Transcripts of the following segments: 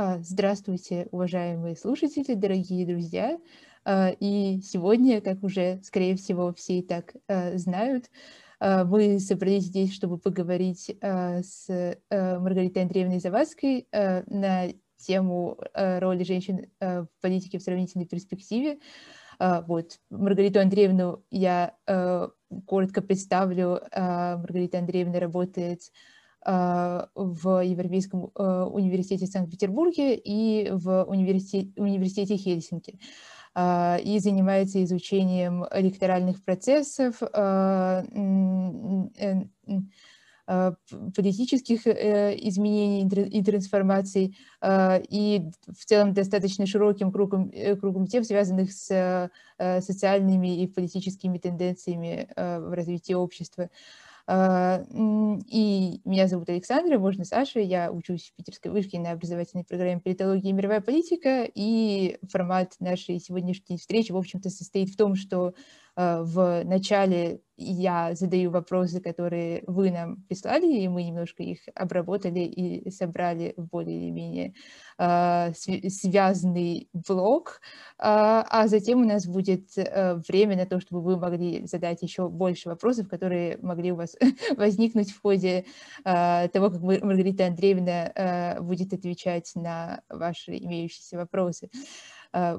А, здравствуйте, уважаемые слушатели, дорогие друзья. А, и сегодня, как уже, скорее всего, все и так а, знают, мы собрались здесь, чтобы поговорить с Маргаритой Андреевной Завадской на тему роли женщин в политике в сравнительной перспективе. Вот, Маргариту Андреевну я коротко представлю. Маргарита Андреевна работает а, в Европейском а, университете в Санкт-Петербурге и в университете, университете Хельсинки а, и занимается изучением электоральных процессов, э, политических э, изменений и трансформаций и в целом достаточно широким кругом, э, кругом тем, связанных с социальными и политическими тенденциями в развитии общества. А, и меня зовут Александра, можно Саша, я учусь в Питерской вышке на образовательной программе «Политология и мировая политика», и формат нашей сегодняшней встречи, в общем-то, состоит в том, что в начале я задаю вопросы, которые вы нам прислали, и мы немножко их обработали и собрали в более или менее э, связанный блок, э, а затем у нас будет э, время на то, чтобы вы могли задать еще больше вопросов, которые могли у вас возникнуть в ходе э, того, как Маргарита Андреевна э, будет отвечать на ваши имеющиеся вопросы. А,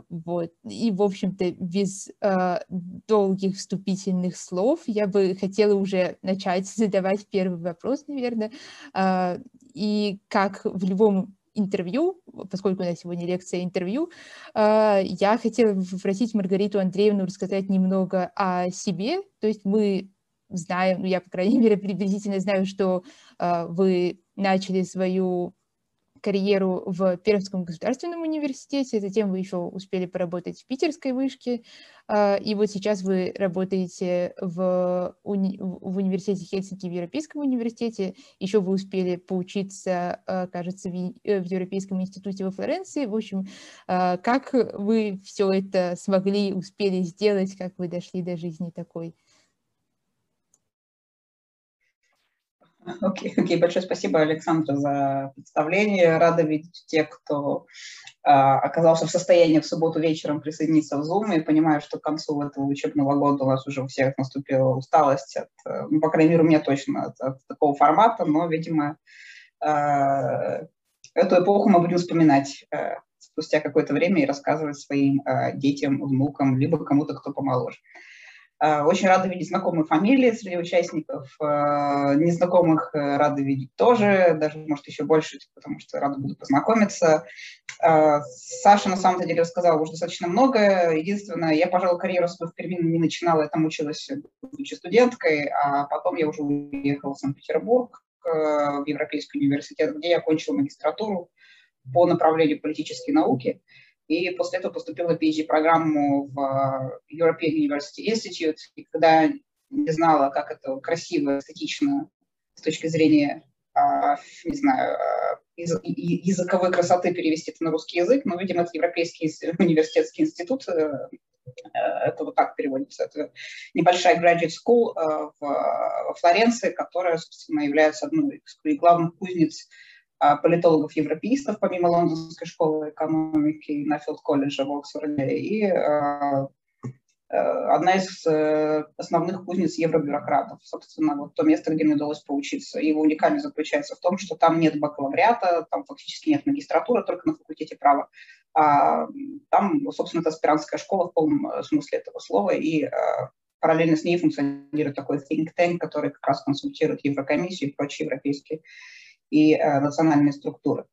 вот. И, в общем-то, без а, долгих вступительных слов я бы хотела уже начать задавать первый вопрос, наверное. А, и как в любом интервью, поскольку у нас сегодня лекция интервью, я хотела попросить Маргариту Андреевну рассказать немного о себе. То есть мы знаем, ну я, по крайней мере, приблизительно знаю, что вы начали свою карьеру в Пермском государственном университете, затем вы еще успели поработать в Питерской вышке, а, и вот сейчас вы работаете в, уни в университете Хельсинки, в Европейском университете, еще вы успели поучиться, а, кажется, в, э, в Европейском институте во Флоренции. В общем, а, как вы все это смогли, успели сделать, как вы дошли до жизни такой? Окей, okay, okay. большое спасибо, Александра, за представление. Рада видеть тех, кто а, оказался в состоянии в субботу вечером присоединиться в Zoom. И понимаю, что к концу этого учебного года у вас уже у всех наступила усталость, от, ну, по крайней мере, у меня точно от, от такого формата, но, видимо, а, эту эпоху мы будем вспоминать а, спустя какое-то время и рассказывать своим а, детям, внукам, либо кому-то, кто помоложе. Э, очень рада видеть знакомые фамилии среди участников, э, незнакомых э, рада видеть тоже, даже, может, еще больше, потому что рада буду познакомиться. Саша, на самом деле, рассказала уже достаточно много. Единственное, я, пожалуй, карьеру свою в Перми не начинала, я там училась, будучи студенткой, а потом я уже уехала в Санкт-Петербург, в Европейский университет, где я окончила магистратуру по направлению политические науки и после этого поступила в PhD-программу в э, European University Institute, и когда не знала, как это красиво, эстетично с точки зрения, а, не знаю, а, языковой красоты перевести это на русский язык, но, видимо, это Европейский университетский институт, э, э, это вот так переводится, это небольшая graduate school в Флоренции, которая, собственно, является одной из главных кузнец политологов-европеистов, помимо Лондонской школы экономики и Нафилд колледжа в Оксфорде, и а, э, одна из э, основных кузнец евробюрократов. Собственно, вот то место, где мне удалось поучиться. Его уникальность заключается в том, что там нет бакалавриата, там фактически нет магистратуры, только на факультете права. А там, собственно, это аспирантская школа в полном э, смысле этого слова, и параллельно с ней функционирует такой think tank, который как раз консультирует Еврокомиссию и прочие европейские и э, национальные структуры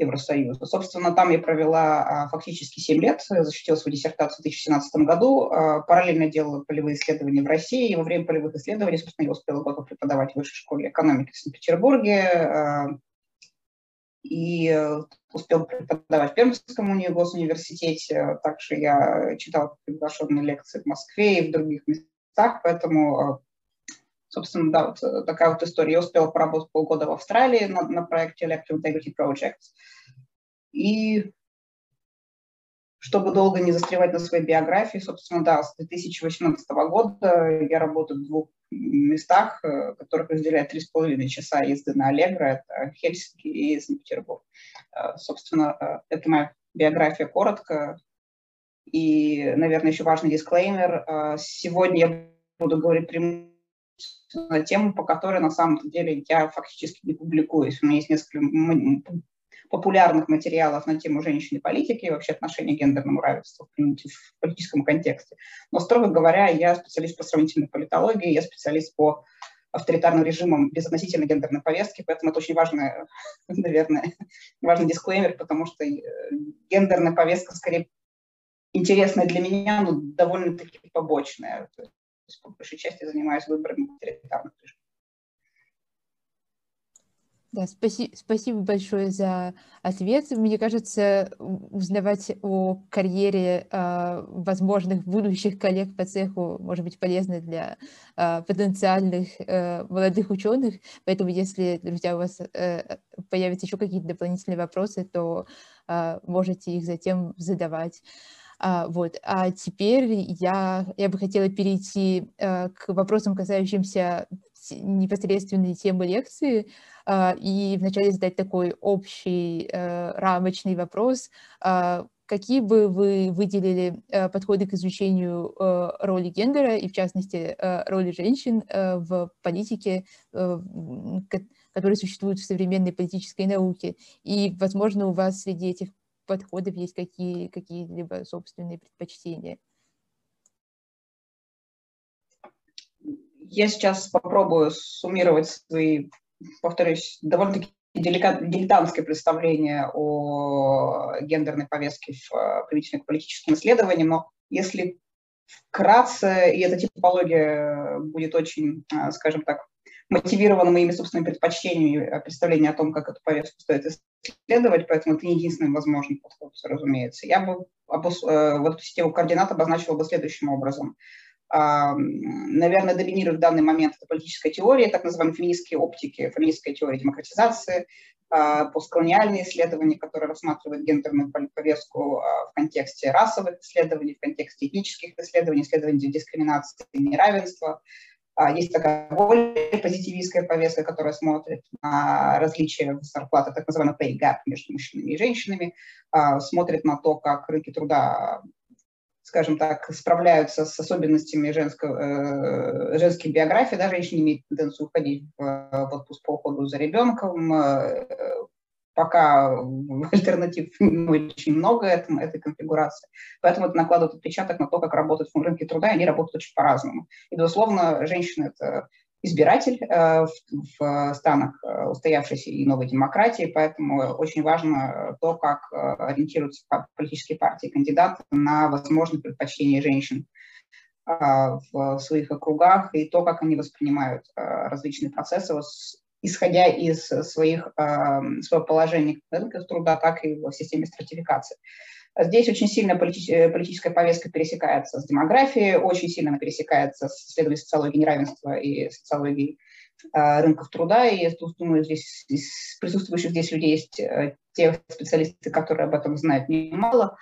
Евросоюза. Собственно, там я провела а, фактически 7 лет, защитила свою диссертацию в 2017 году, а, параллельно делала полевые исследования в России, и во время полевых исследований, собственно, я успела год преподавать в Высшей школе экономики в Санкт-Петербурге, а, и успел преподавать в Пермском госуниверситете. Также я читала приглашенные лекции в Москве и в других местах, поэтому Собственно, да, вот э, такая вот история. Я успела поработать полгода в Австралии на, на проекте Electro Integrity Projects. И чтобы долго не застревать на своей биографии, собственно, да, с 2018 года я работаю в двух местах, которых разделяет 3,5 часа езды на Аллегро, это Хельсинки и Санкт-Петербург. Собственно, это моя биография коротко. И, наверное, еще важный дисклеймер. Сегодня я буду говорить прямо на тему, по которой на самом деле я фактически не публикуюсь. У меня есть несколько популярных материалов на тему женщин и вообще отношения к гендерному равенству в политическом контексте. Но, строго говоря, я специалист по сравнительной политологии, я специалист по авторитарным режимам без относительно гендерной повестки, поэтому это очень важный, наверное, важный дисклеймер, потому что э, гендерная повестка скорее интересная для меня, но довольно-таки побочная есть по большей части занимаюсь выборами авторитарных режимов. Да, спаси, спасибо большое за ответ. Мне кажется, узнавать о карьере э, возможных будущих коллег по цеху может быть полезно для э, потенциальных э, молодых ученых. Поэтому, если, друзья, у вас э, появятся еще какие-то дополнительные вопросы, то э, можете их затем задавать. Вот. А теперь я, я бы хотела перейти а, к вопросам, касающимся непосредственной темы лекции, а, и вначале задать такой общий а, рамочный вопрос. А, какие бы вы выделили а, подходы к изучению а, роли гендера, и в частности а, роли женщин а, в политике, а, которые существуют в современной политической науке? И, возможно, у вас среди этих подходов есть какие, какие-либо собственные предпочтения? Я сейчас попробую суммировать свои, повторюсь, довольно-таки дилетантское представление о гендерной повестке в э, применительно к политическим но если вкратце, и эта типология будет очень, э, скажем так, мотивирована моими собственными предпочтениями, э, представление о том, как эту повестку стоит исследовать, поэтому это не единственный возможный подход, разумеется. Я бы обос... Э, вот эту систему координат обозначила бы следующим образом. Наверное, доминирует в данный момент это политическая теория, так называемые феминистские оптики, феминистская теория демократизации, а, постколониальные исследования, которые рассматривают гендерную повестку а, в контексте расовых исследований, в контексте этнических исследований, исследований дискриминации и неравенства, а, есть такая более позитивистская повестка, которая смотрит на различия в зарплатах, так называемый pay gap между мужчинами и женщинами, а, смотрит на то, как рынки труда скажем так, справляются с особенностями женского, э, женской биографии, да, женщины имеют тенденцию уходить в, в отпуск по уходу за ребенком, э, пока альтернатив очень много этому, этой конфигурации. Поэтому это накладывает отпечаток на то, как работают рынки труда, и они работают очень по-разному. И, безусловно, женщины – это избиратель э, в, в странах э, устоявшейся и новой демократии, поэтому очень важно то, как э, ориентируются политические партии кандидаты на возможные предпочтения женщин э, в своих округах и то, как они воспринимают э, различные процессы исходя из своих, эм, своего положения на рынках труда, так и в системе стратификации. Здесь очень сильно э, политическая повестка пересекается с демографией, очень сильно она пересекается с исследованием социологии неравенства и социологии э, рынков труда. И я думаю, здесь из присутствующих здесь людей есть э, те специалисты, которые об этом знают немало.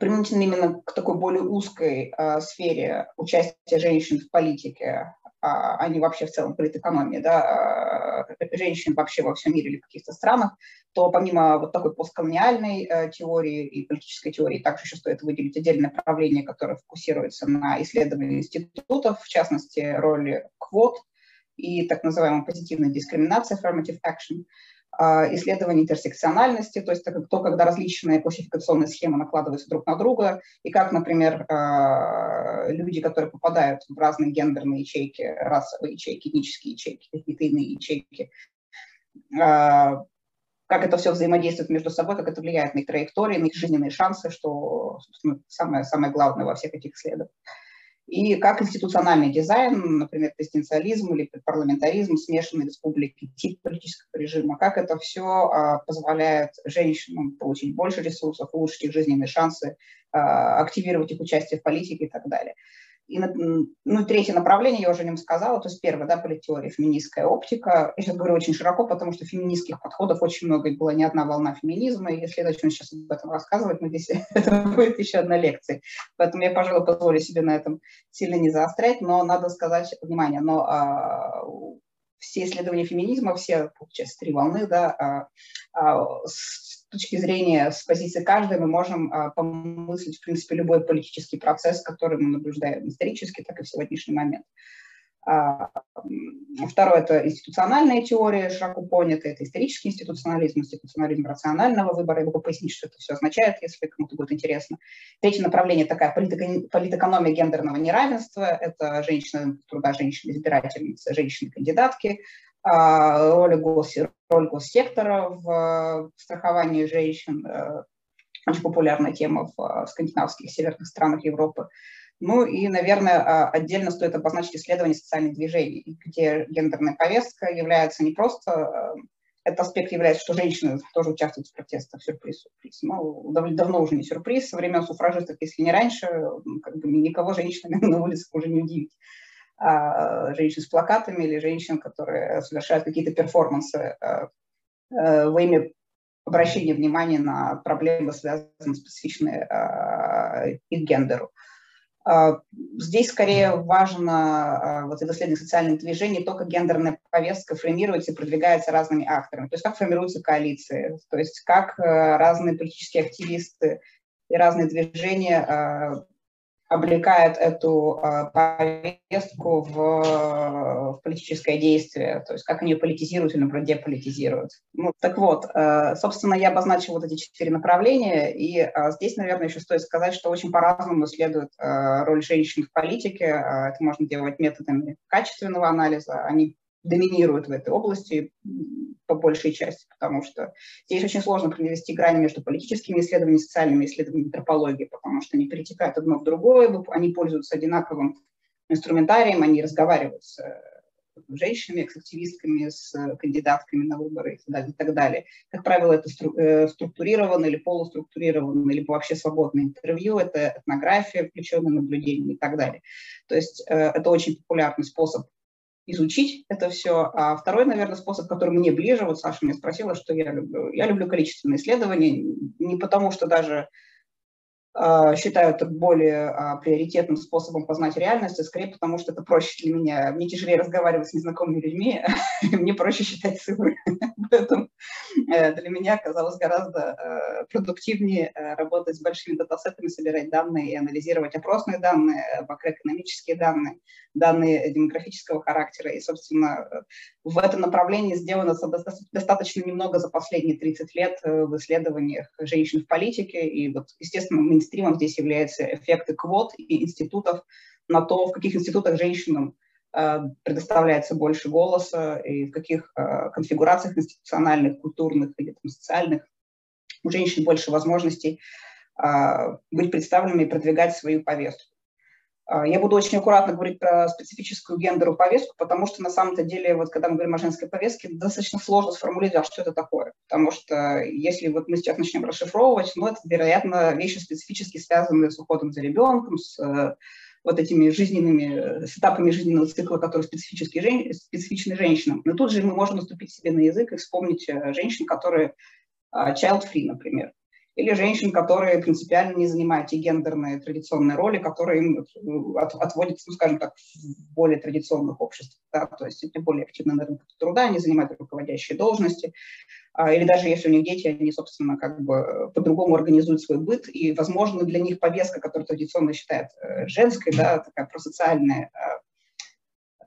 Применительно именно к такой более узкой сфере участия женщин в политике, а, а не вообще в целом политэкономии, да, а, женщин вообще во всем мире или в каких-то странах, то помимо вот такой постколониальной э, теории и политической теории, также еще стоит выделить отдельное направление, которое фокусируется на исследовании институтов, в частности, роли квот и так называемой позитивной дискриминации, affirmative action, а, исследование интерсекциональности, то есть то, когда различные классификационные схемы накладываются друг на друга, и как, например, а, люди, которые попадают в разные гендерные ячейки, расовые ячейки, этнические ячейки, какие-то иные ячейки, а, как это все взаимодействует между собой, как это влияет на их траектории, на их жизненные шансы, что, самое, самое главное во всех этих исследованиях и как институциональный дизайн, например, президенциализм или парламентаризм, смешанные республики, тип политического режима, как это все а, позволяет женщинам получить больше ресурсов, улучшить их жизненные шансы, а, активировать их участие в политике и так далее. И, ну, третье направление, я уже о нем сказала, то есть первое, да, политеория, феминистская оптика. Я сейчас говорю очень широко, потому что феминистских подходов очень много, и была не одна волна феминизма, и если я начну сейчас об этом рассказывать, мы здесь, это будет еще одна лекция. Поэтому я, пожалуй, позволю себе на этом сильно не заострять, но надо сказать, внимание, но а, все исследования феминизма, все, получается, три волны, да, а, а, точки зрения, с позиции каждой мы можем а, помыслить, в принципе, любой политический процесс, который мы наблюдаем исторически, так и в сегодняшний момент. А, второе – это институциональная теория, широко понятая, это исторический институционализм, институционализм рационального выбора. Я могу пояснить, что это все означает, если кому-то будет интересно. Третье направление – такая политэкономия гендерного неравенства. Это женщины, труда женщины-избирательницы, женщины-кандидатки, роль, гос, роль госсектора в страховании женщин. Э, очень популярная тема в скандинавских северных странах Европы. Ну и, наверное, а, отдельно стоит обозначить исследование социальных движений, где гендерная повестка является не просто а, этот аспект является, что женщины тоже участвуют в протестах. Сюрприз, сюрприз. Ну, давно уже не сюрприз. Со времен суфражистов, если не раньше, как бы никого женщинами на улице уже не удивить. А, женщин с плакатами или женщин, которые совершают какие-то перформансы а, во имя обращения внимания на проблемы, связанные специфичные а, их гендеру. Здесь скорее важно вот исследование социальных движений, то, как гендерная повестка формируется и продвигается разными акторами, то есть как формируются коалиции, то есть как разные политические активисты и разные движения облекает эту э, повестку в, в политическое действие, то есть как они ее политизируют или, наоборот, деполитизируют. Ну, так вот, э, собственно, я обозначил вот эти четыре направления, и э, здесь, наверное, еще стоит сказать, что очень по-разному исследуют э, роль женщин в политике. Э, это можно делать методами качественного анализа, они доминируют в этой области по большей части, потому что здесь очень сложно провести грани между политическими исследованиями, социальными исследованиями, антропологией, потому что они перетекают одно в другое, они пользуются одинаковым инструментарием, они разговаривают с э, женщинами, с активистками, с кандидатками на выборы и так далее. И так далее. Как правило, это э, структурированное или полуструктурированное, либо вообще свободное интервью, это этнография, включенное наблюдение и так далее. То есть э, это очень популярный способ изучить это все. А второй, наверное, способ, который мне ближе, вот Саша меня спросила, что я люблю. Я люблю количественные исследования, не потому что даже э, считаю это более э, приоритетным способом познать реальность, а скорее потому что это проще для меня. Мне тяжелее разговаривать с незнакомыми людьми, мне проще считать цифры. Поэтому э, для меня оказалось гораздо э, продуктивнее э, работать с большими датасетами, собирать данные и анализировать опросные данные, макроэкономические данные, данные демографического характера. И, собственно, в этом направлении сделано достаточно немного за последние 30 лет в исследованиях женщин в политике. И вот, естественно, мейнстримом здесь являются эффекты квот и институтов на то, в каких институтах женщинам Э, предоставляется больше голоса и в каких э, конфигурациях институциональных, культурных или там, социальных у женщин больше возможностей э, быть представленными и продвигать свою повестку. Я буду очень аккуратно говорить про специфическую гендеру повестку, потому что на самом-то деле, вот когда мы говорим о женской повестке, достаточно сложно сформулировать, что это такое. Потому что если вот мы сейчас начнем расшифровывать, ну, это, вероятно, вещи специфически связанные с уходом за ребенком, с вот этими жизненными, с этапами жизненного цикла, которые специфически жен, специфичны женщинам. Но тут же мы можем наступить себе на язык и вспомнить э, женщин, которые а, child-free, например, или женщин, которые принципиально не занимают те гендерные традиционные роли, которые им э, от, отводятся, ну, скажем так, в более традиционных обществах. Да? То есть это более активно на рынке труда, они занимают руководящие должности, а, или даже если у них дети, они, собственно, как бы по-другому организуют свой быт, и, возможно, для них повестка, которую традиционно считают э, женской, да, такая просоциальная, а,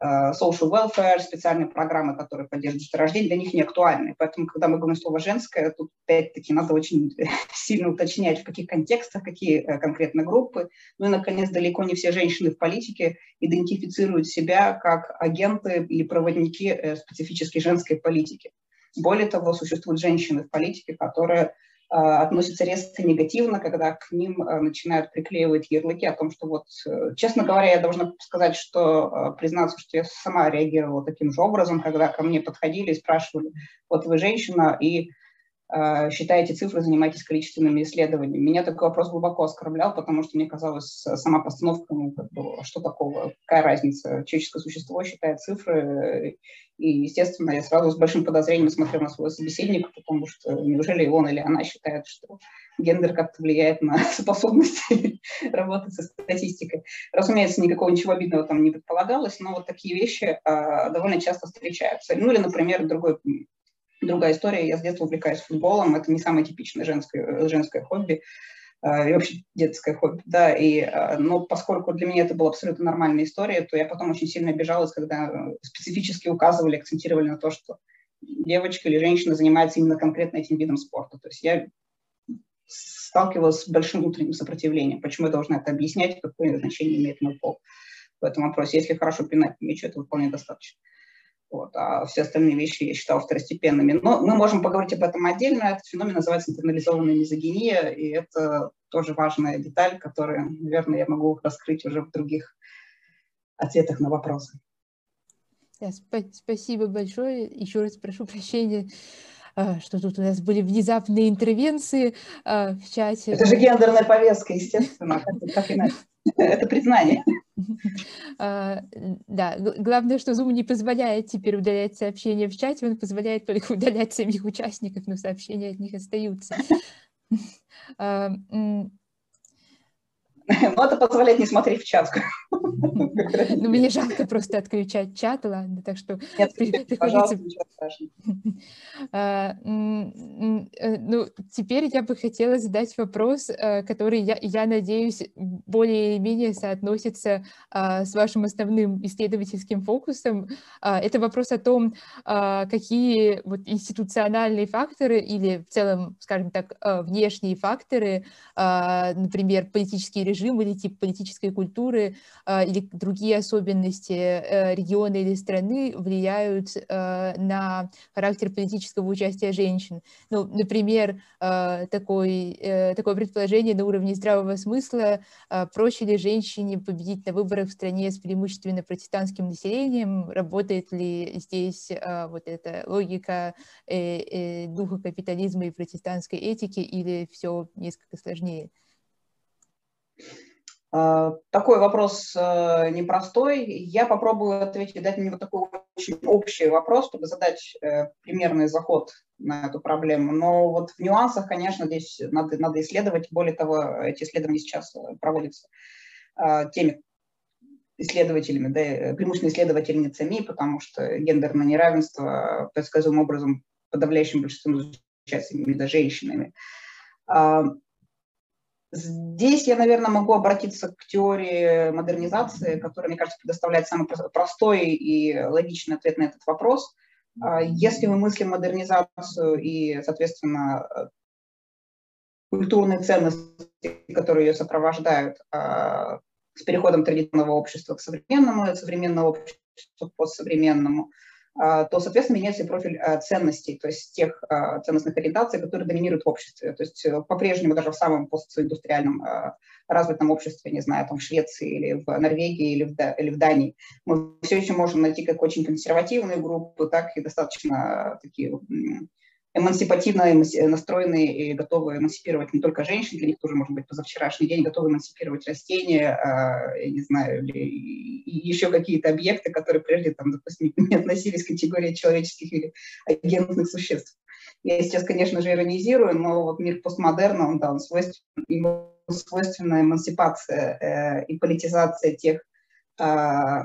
social welfare, специальные программы, которые поддерживают рождение, для них не актуальны. Поэтому, когда мы говорим слово «женское», тут, опять-таки, надо очень сильно уточнять, в каких контекстах, какие э, конкретно группы. Ну и, наконец, далеко не все женщины в политике идентифицируют себя как агенты или проводники э, специфической женской политики. Более того, существуют женщины в политике, которые относятся резко негативно, когда к ним а, начинают приклеивать ярлыки о том, что вот, э, честно говоря, я должна сказать, что а, признаться, что я сама реагировала таким же образом, когда ко мне подходили и спрашивали, вот вы женщина, и считаете цифры, занимаетесь количественными исследованиями. Меня такой вопрос глубоко оскорблял, потому что мне казалось, сама постановка, ну, как бы, что такого, какая разница, человеческое существо считает цифры, и, естественно, я сразу с большим подозрением смотрю на своего собеседника, потому что неужели он или она считает, что гендер как-то влияет на способности работать со статистикой. Разумеется, никакого ничего обидного там не предполагалось, но вот такие вещи а, довольно часто встречаются. Ну или, например, другой, другая история. Я с детства увлекаюсь футболом. Это не самое типичное женское, женское хобби а, и вообще детское хобби, да, и, а, но поскольку для меня это была абсолютно нормальная история, то я потом очень сильно обижалась, когда специфически указывали, акцентировали на то, что девочка или женщина занимается именно конкретно этим видом спорта. То есть я сталкивалась с большим внутренним сопротивлением. Почему я должна это объяснять, какое значение имеет мой пол в этом вопросе? Если хорошо пинать мячу, этого вполне достаточно. Вот, а все остальные вещи я считала второстепенными. Но мы можем поговорить об этом отдельно. Этот феномен называется интернализованная мизогиния, и это тоже важная деталь, которую, наверное, я могу раскрыть уже в других ответах на вопросы. Да, спасибо большое. Еще раз прошу прощения а, что тут у нас были внезапные интервенции а, в чате. Это же гендерная повестка, естественно, как иначе. Это признание. А, да, главное, что Zoom не позволяет теперь удалять сообщения в чате, он позволяет только удалять самих участников, но сообщения от них остаются. Ну, это позволяет не смотреть в чат. Ну, мне жалко просто отключать чат, ладно, так что Нет, приходится... А, э, ну, теперь я бы хотела задать вопрос, э, который, я, я надеюсь, более-менее соотносится а, с вашим основным исследовательским фокусом. А, это вопрос о том, какие вот институциональные факторы или в целом, скажем так, внешние факторы, например, политические режимы, режим или тип политической культуры а, или другие особенности э, региона или страны влияют э, на характер политического участия женщин. Ну, например, э, такой, такое предположение на уровне здравого смысла, проще ли женщине победить на выборах в стране с преимущественно протестантским населением, работает ли здесь вот эта логика духа капитализма и протестантской этики, или все несколько сложнее? А, такой вопрос э, непростой. Я попробую ответить, дать мне вот такой очень общий вопрос, чтобы задать э, примерный заход на эту проблему. Но вот в нюансах, конечно, здесь надо, надо исследовать. Более того, эти исследования сейчас э, проводятся теми исследователями, да, преимущественно исследовательницами, потому что гендерное неравенство предсказуемым образом подавляющим большинством изучается именно женщинами. Здесь я, наверное, могу обратиться к теории модернизации, которая, мне кажется, предоставляет самый простой и логичный ответ на этот вопрос. А, если мы мыслим модернизацию и, соответственно, культурные ценности, которые ее сопровождают, а, с переходом традиционного общества к современному, современного общества к постсовременному, то, соответственно, меняется профиль а, ценностей, то есть тех а, ценностных ориентаций, которые доминируют в обществе. То есть э, по-прежнему даже в самом постиндустриальном развитом обществе, не знаю, там в Швеции или в Норвегии или в, или в Дании, мы все еще можем найти как очень консервативные группы, так и достаточно такие эмансипативно настроенные и готовы эмансипировать не только женщин, для них тоже, может быть, позавчерашний день готовы эмансипировать растения, а, я не знаю, или еще какие-то объекты, которые прежде, там, допустим, не относились к категории человеческих или агентных существ. Я сейчас, конечно же, иронизирую, но вот мир постмодерна, он, да, он свойствен, ему свойственна эмансипация э, и политизация тех э,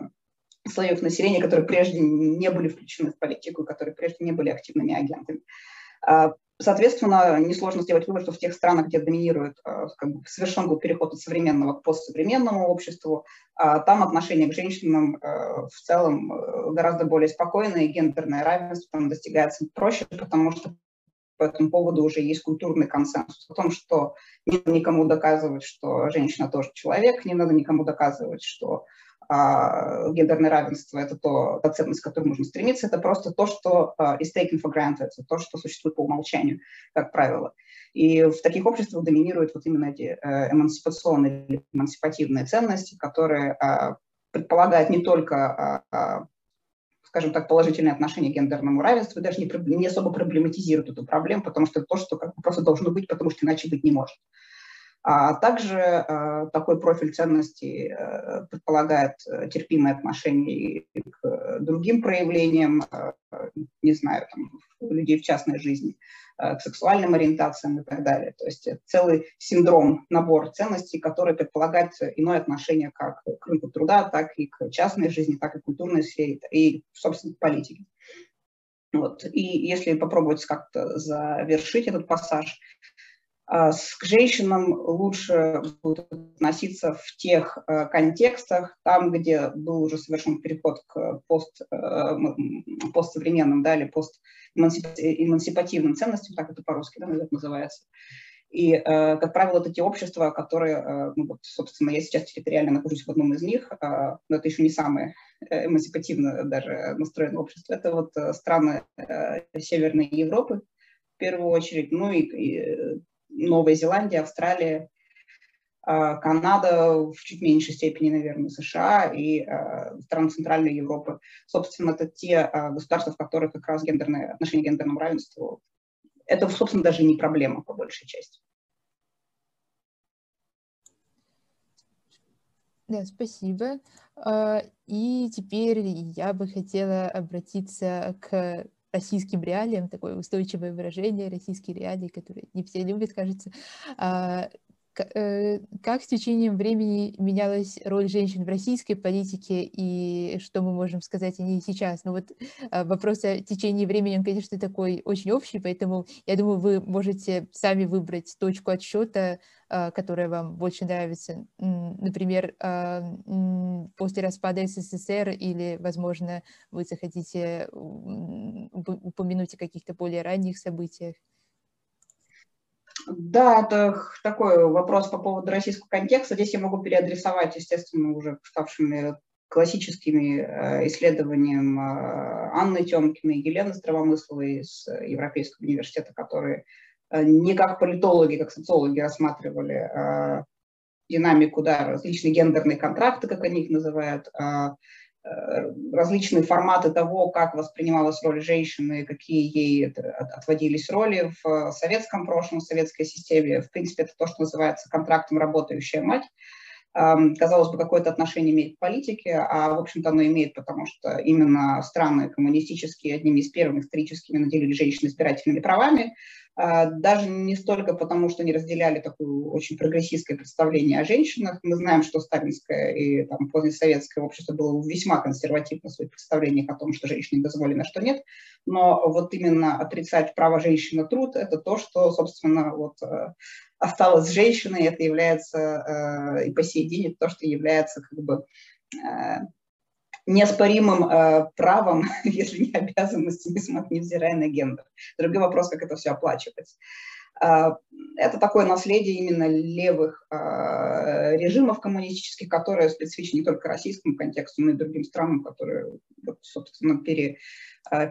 слоев населения, которые прежде не были включены в политику, которые прежде не были активными агентами. А, соответственно, несложно сделать вывод, что в тех странах, где доминирует, а, как бы, совершен был переход от современного к постсовременному обществу, а, там отношение к женщинам в целом гораздо более спокойное, гендерное равенство там достигается проще, потому что по этому поводу уже есть культурный консенсус о том, что не надо никому доказывать, что женщина тоже человек, не надо никому доказывать, что а, гендерное равенство – это то, та ценность, к которой нужно стремиться, это просто то, что uh, is taken for granted, то, что существует по умолчанию, как правило. И в таких обществах доминируют вот именно эти uh, эмансипационные или эмансипативные ценности, которые uh, предполагают не только скажем так, положительное отношение к гендерному равенству, даже не, особо проблематизируют эту проблему, потому что это то, что просто должно быть, потому что иначе быть не может. А также э, такой профиль ценностей э, предполагает э, терпимое отношение к другим проявлениям, не знаю, там, людей в частной жизни, к сексуальным ориентациям и так далее. То есть целый синдром, набор ценностей, который предполагает иное отношение как к рынку труда, так и к частной жизни, так и к культурной сфере, и, собственно, к политике. Вот. И если попробовать как-то завершить этот пассаж, а, к женщинам лучше будет относиться в тех э, контекстах, там, где был уже совершен переход к пост, э, постсовременным да, или постэмансипативным ценностям, так это по-русски да, наверное, называется. И, э, как правило, вот эти общества, которые, ну вот, собственно, я сейчас территориально нахожусь в одном из них, но это еще не самое эмансипативно даже настроенное общество, это вот страны Северной Европы, в первую очередь, ну и, и Новая Зеландия, Австралия, а, Канада, в чуть меньшей степени, наверное, США и а, страны Центральной Европы. Собственно, это те а, государства, в которых как раз гендерное, отношение к гендерному равенству, это, собственно, даже не проблема по большей части. Да, спасибо. И теперь я бы хотела обратиться к российским реалиям, такое устойчивое выражение, российские реалии, которые не все любят, кажется. Э, как с течением времени менялась роль женщин в российской политике и что мы можем сказать о ней сейчас? Ну вот а, вопрос о течении времени, он, конечно, такой очень общий, поэтому я думаю, вы можете сами выбрать точку отсчета, а, которая вам больше нравится. Например, после распада СССР или, возможно, вы захотите упомянуть о каких-то более ранних событиях. Да, это такой вопрос по поводу российского контекста. Здесь я могу переадресовать, естественно, уже ставшими классическими э, исследованиям э, Анны Темкиной и Елены Здравомысловой из Европейского университета, которые Э, не как политологи, как социологи рассматривали динамику, да, различные гендерные контракты, как они их называют, а, различные форматы того, как воспринималась роль женщины, какие ей отводились роли в советском прошлом, в советской системе. В принципе, это то, что называется контрактом «работающая мать». Казалось бы, какое-то отношение имеет к политике, а, в общем-то, оно имеет, потому что именно страны коммунистические одними из первых историческими наделили женщин избирательными правами, а, даже не столько потому, что они разделяли такое очень прогрессистское представление о женщинах. Мы знаем, что сталинское и там, позднесоветское общество было весьма консервативно в своих представлениях о том, что женщине дозволено, что нет. Но вот именно отрицать право женщины труд – это то, что, собственно, вот, осталось с женщиной, это является э, и по сей день это то, что является как бы э, неоспоримым э, правом, если не обязанностью, невзирая на гендер. Другой вопрос, как это все оплачивать. Это такое наследие именно левых режимов коммунистических, которые специфичны не только российскому контексту, но и другим странам, которые, собственно, пере,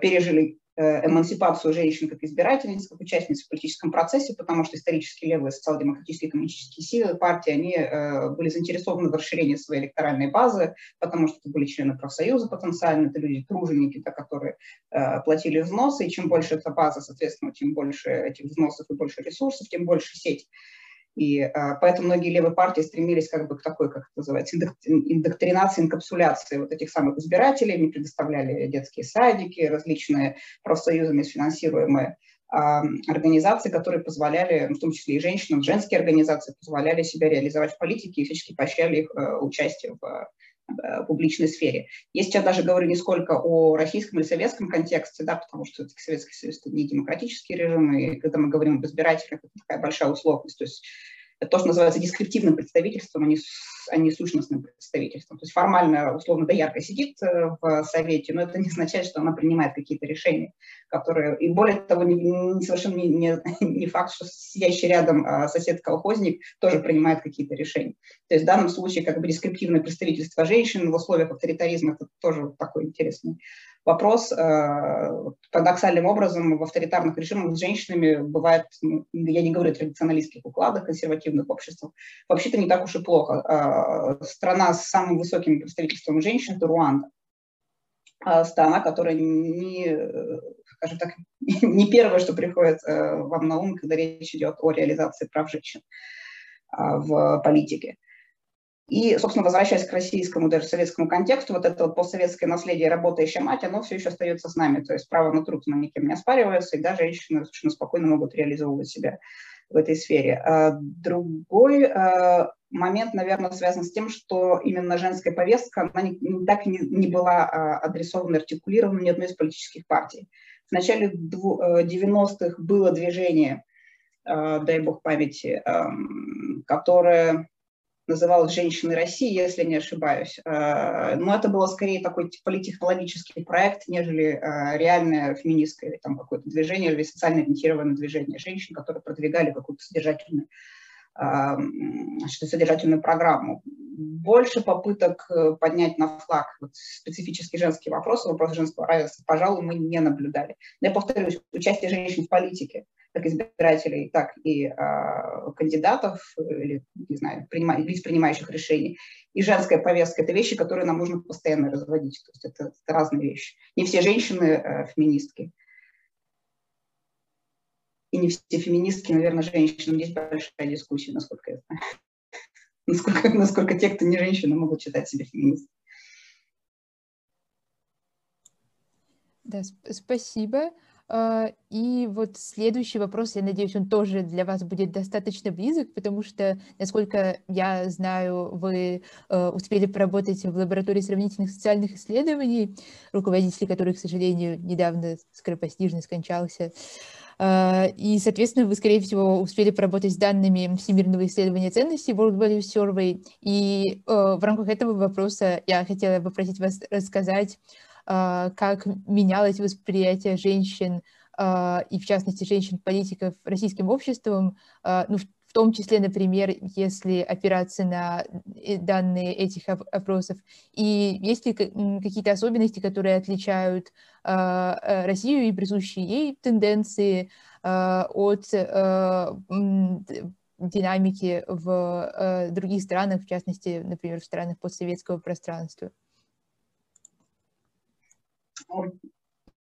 пережили эмансипацию женщин как избирательниц, как участниц в политическом процессе, потому что исторически левые социал-демократические коммунистические силы, партии, они э, были заинтересованы в расширении своей электоральной базы, потому что это были члены профсоюза потенциально, это люди, труженики, да, которые э, платили взносы, и чем больше эта база, соответственно, тем больше этих взносов и больше ресурсов, тем больше сеть и а, поэтому многие левые партии стремились как бы к такой, как это называется, индоктринации, инкапсуляции вот этих самых избирателей. Они предоставляли детские садики, различные профсоюзами финансируемые а, организации, которые позволяли, ну, в том числе и женщинам, женские организации позволяли себя реализовать в политике и всячески поощряли их э, участие в публичной сфере. Я сейчас даже говорю не сколько о российском или советском контексте, да, потому что Советский Союз – это не демократический режим, и когда мы говорим об избирателях, это такая большая условность. То есть это то, что называется дескриптивным представительством, а не, а не сущностным представительством. То есть формально, условно, доярка сидит э, в Совете, но это не означает, что она принимает какие-то решения, которые... И более того, не, не, совершенно не, не, не факт, что сидящий рядом а, сосед-колхозник тоже принимает какие-то решения. То есть в данном случае как бы дескриптивное представительство женщин в условиях авторитаризма – это тоже такой интересный вопрос. Э, парадоксальным образом в авторитарных режимах с женщинами бывает, я не говорю о традиционалистских укладах, консервативных обществах, вообще-то не так уж и плохо. Э, страна с самым высоким представительством женщин – это Руанда. страна, которая не, скажем так, не первое, что приходит вам на ум, когда речь идет о реализации прав женщин в политике. И, собственно, возвращаясь к российскому, даже советскому контексту, вот это вот постсоветское наследие работающая мать, оно все еще остается с нами. То есть право на труд никем не оспаривается, и да, женщины совершенно спокойно могут реализовывать себя в этой сфере. А другой а, момент, наверное, связан с тем, что именно женская повестка, она не, так не, не была а, адресована, артикулирована ни одной из политических партий. В начале 90-х было движение, дай бог памяти, которое называлась «Женщины России», если не ошибаюсь. Э, но это было скорее такой политтехнологический проект, нежели э, реальное феминистское там какое-то движение или социально ориентированное движение женщин, которые продвигали какую-то содержательную, э, что содержательную программу. Больше попыток поднять на флаг вот, специфические женские вопросы, вопросы женского равенства, пожалуй, мы не наблюдали. Но я повторюсь, участие женщин в политике – как избирателей, так и э, кандидатов или, не знаю, принима, лиц, принимающих решений. И женская повестка – это вещи, которые нам нужно постоянно разводить. То есть это, это разные вещи. Не все женщины э, феминистки. И не все феминистки, наверное, женщины. Здесь большая дискуссия, насколько я знаю. Насколько, насколько те, кто не женщины, могут считать себя феминистками. Да, спасибо. А, и вот следующий вопрос, я надеюсь, он тоже для вас будет достаточно близок, потому что, насколько я знаю, вы э, успели поработать в лаборатории сравнительных социальных исследований, руководитель которой, к сожалению, недавно скоропостижно скончался. А, и, соответственно, вы, скорее всего, успели поработать с данными Всемирного исследования ценностей World Value Survey. И э, в рамках этого вопроса я хотела попросить вас рассказать а, как менялось восприятие женщин и, в частности, женщин-политиков российским обществом, ну, в том числе, например, если опираться на э, данные этих опросов. И есть ли какие-то особенности, которые отличают э, Россию и присущие ей тенденции от динамики в других странах, в частности, например, в странах постсоветского пространства?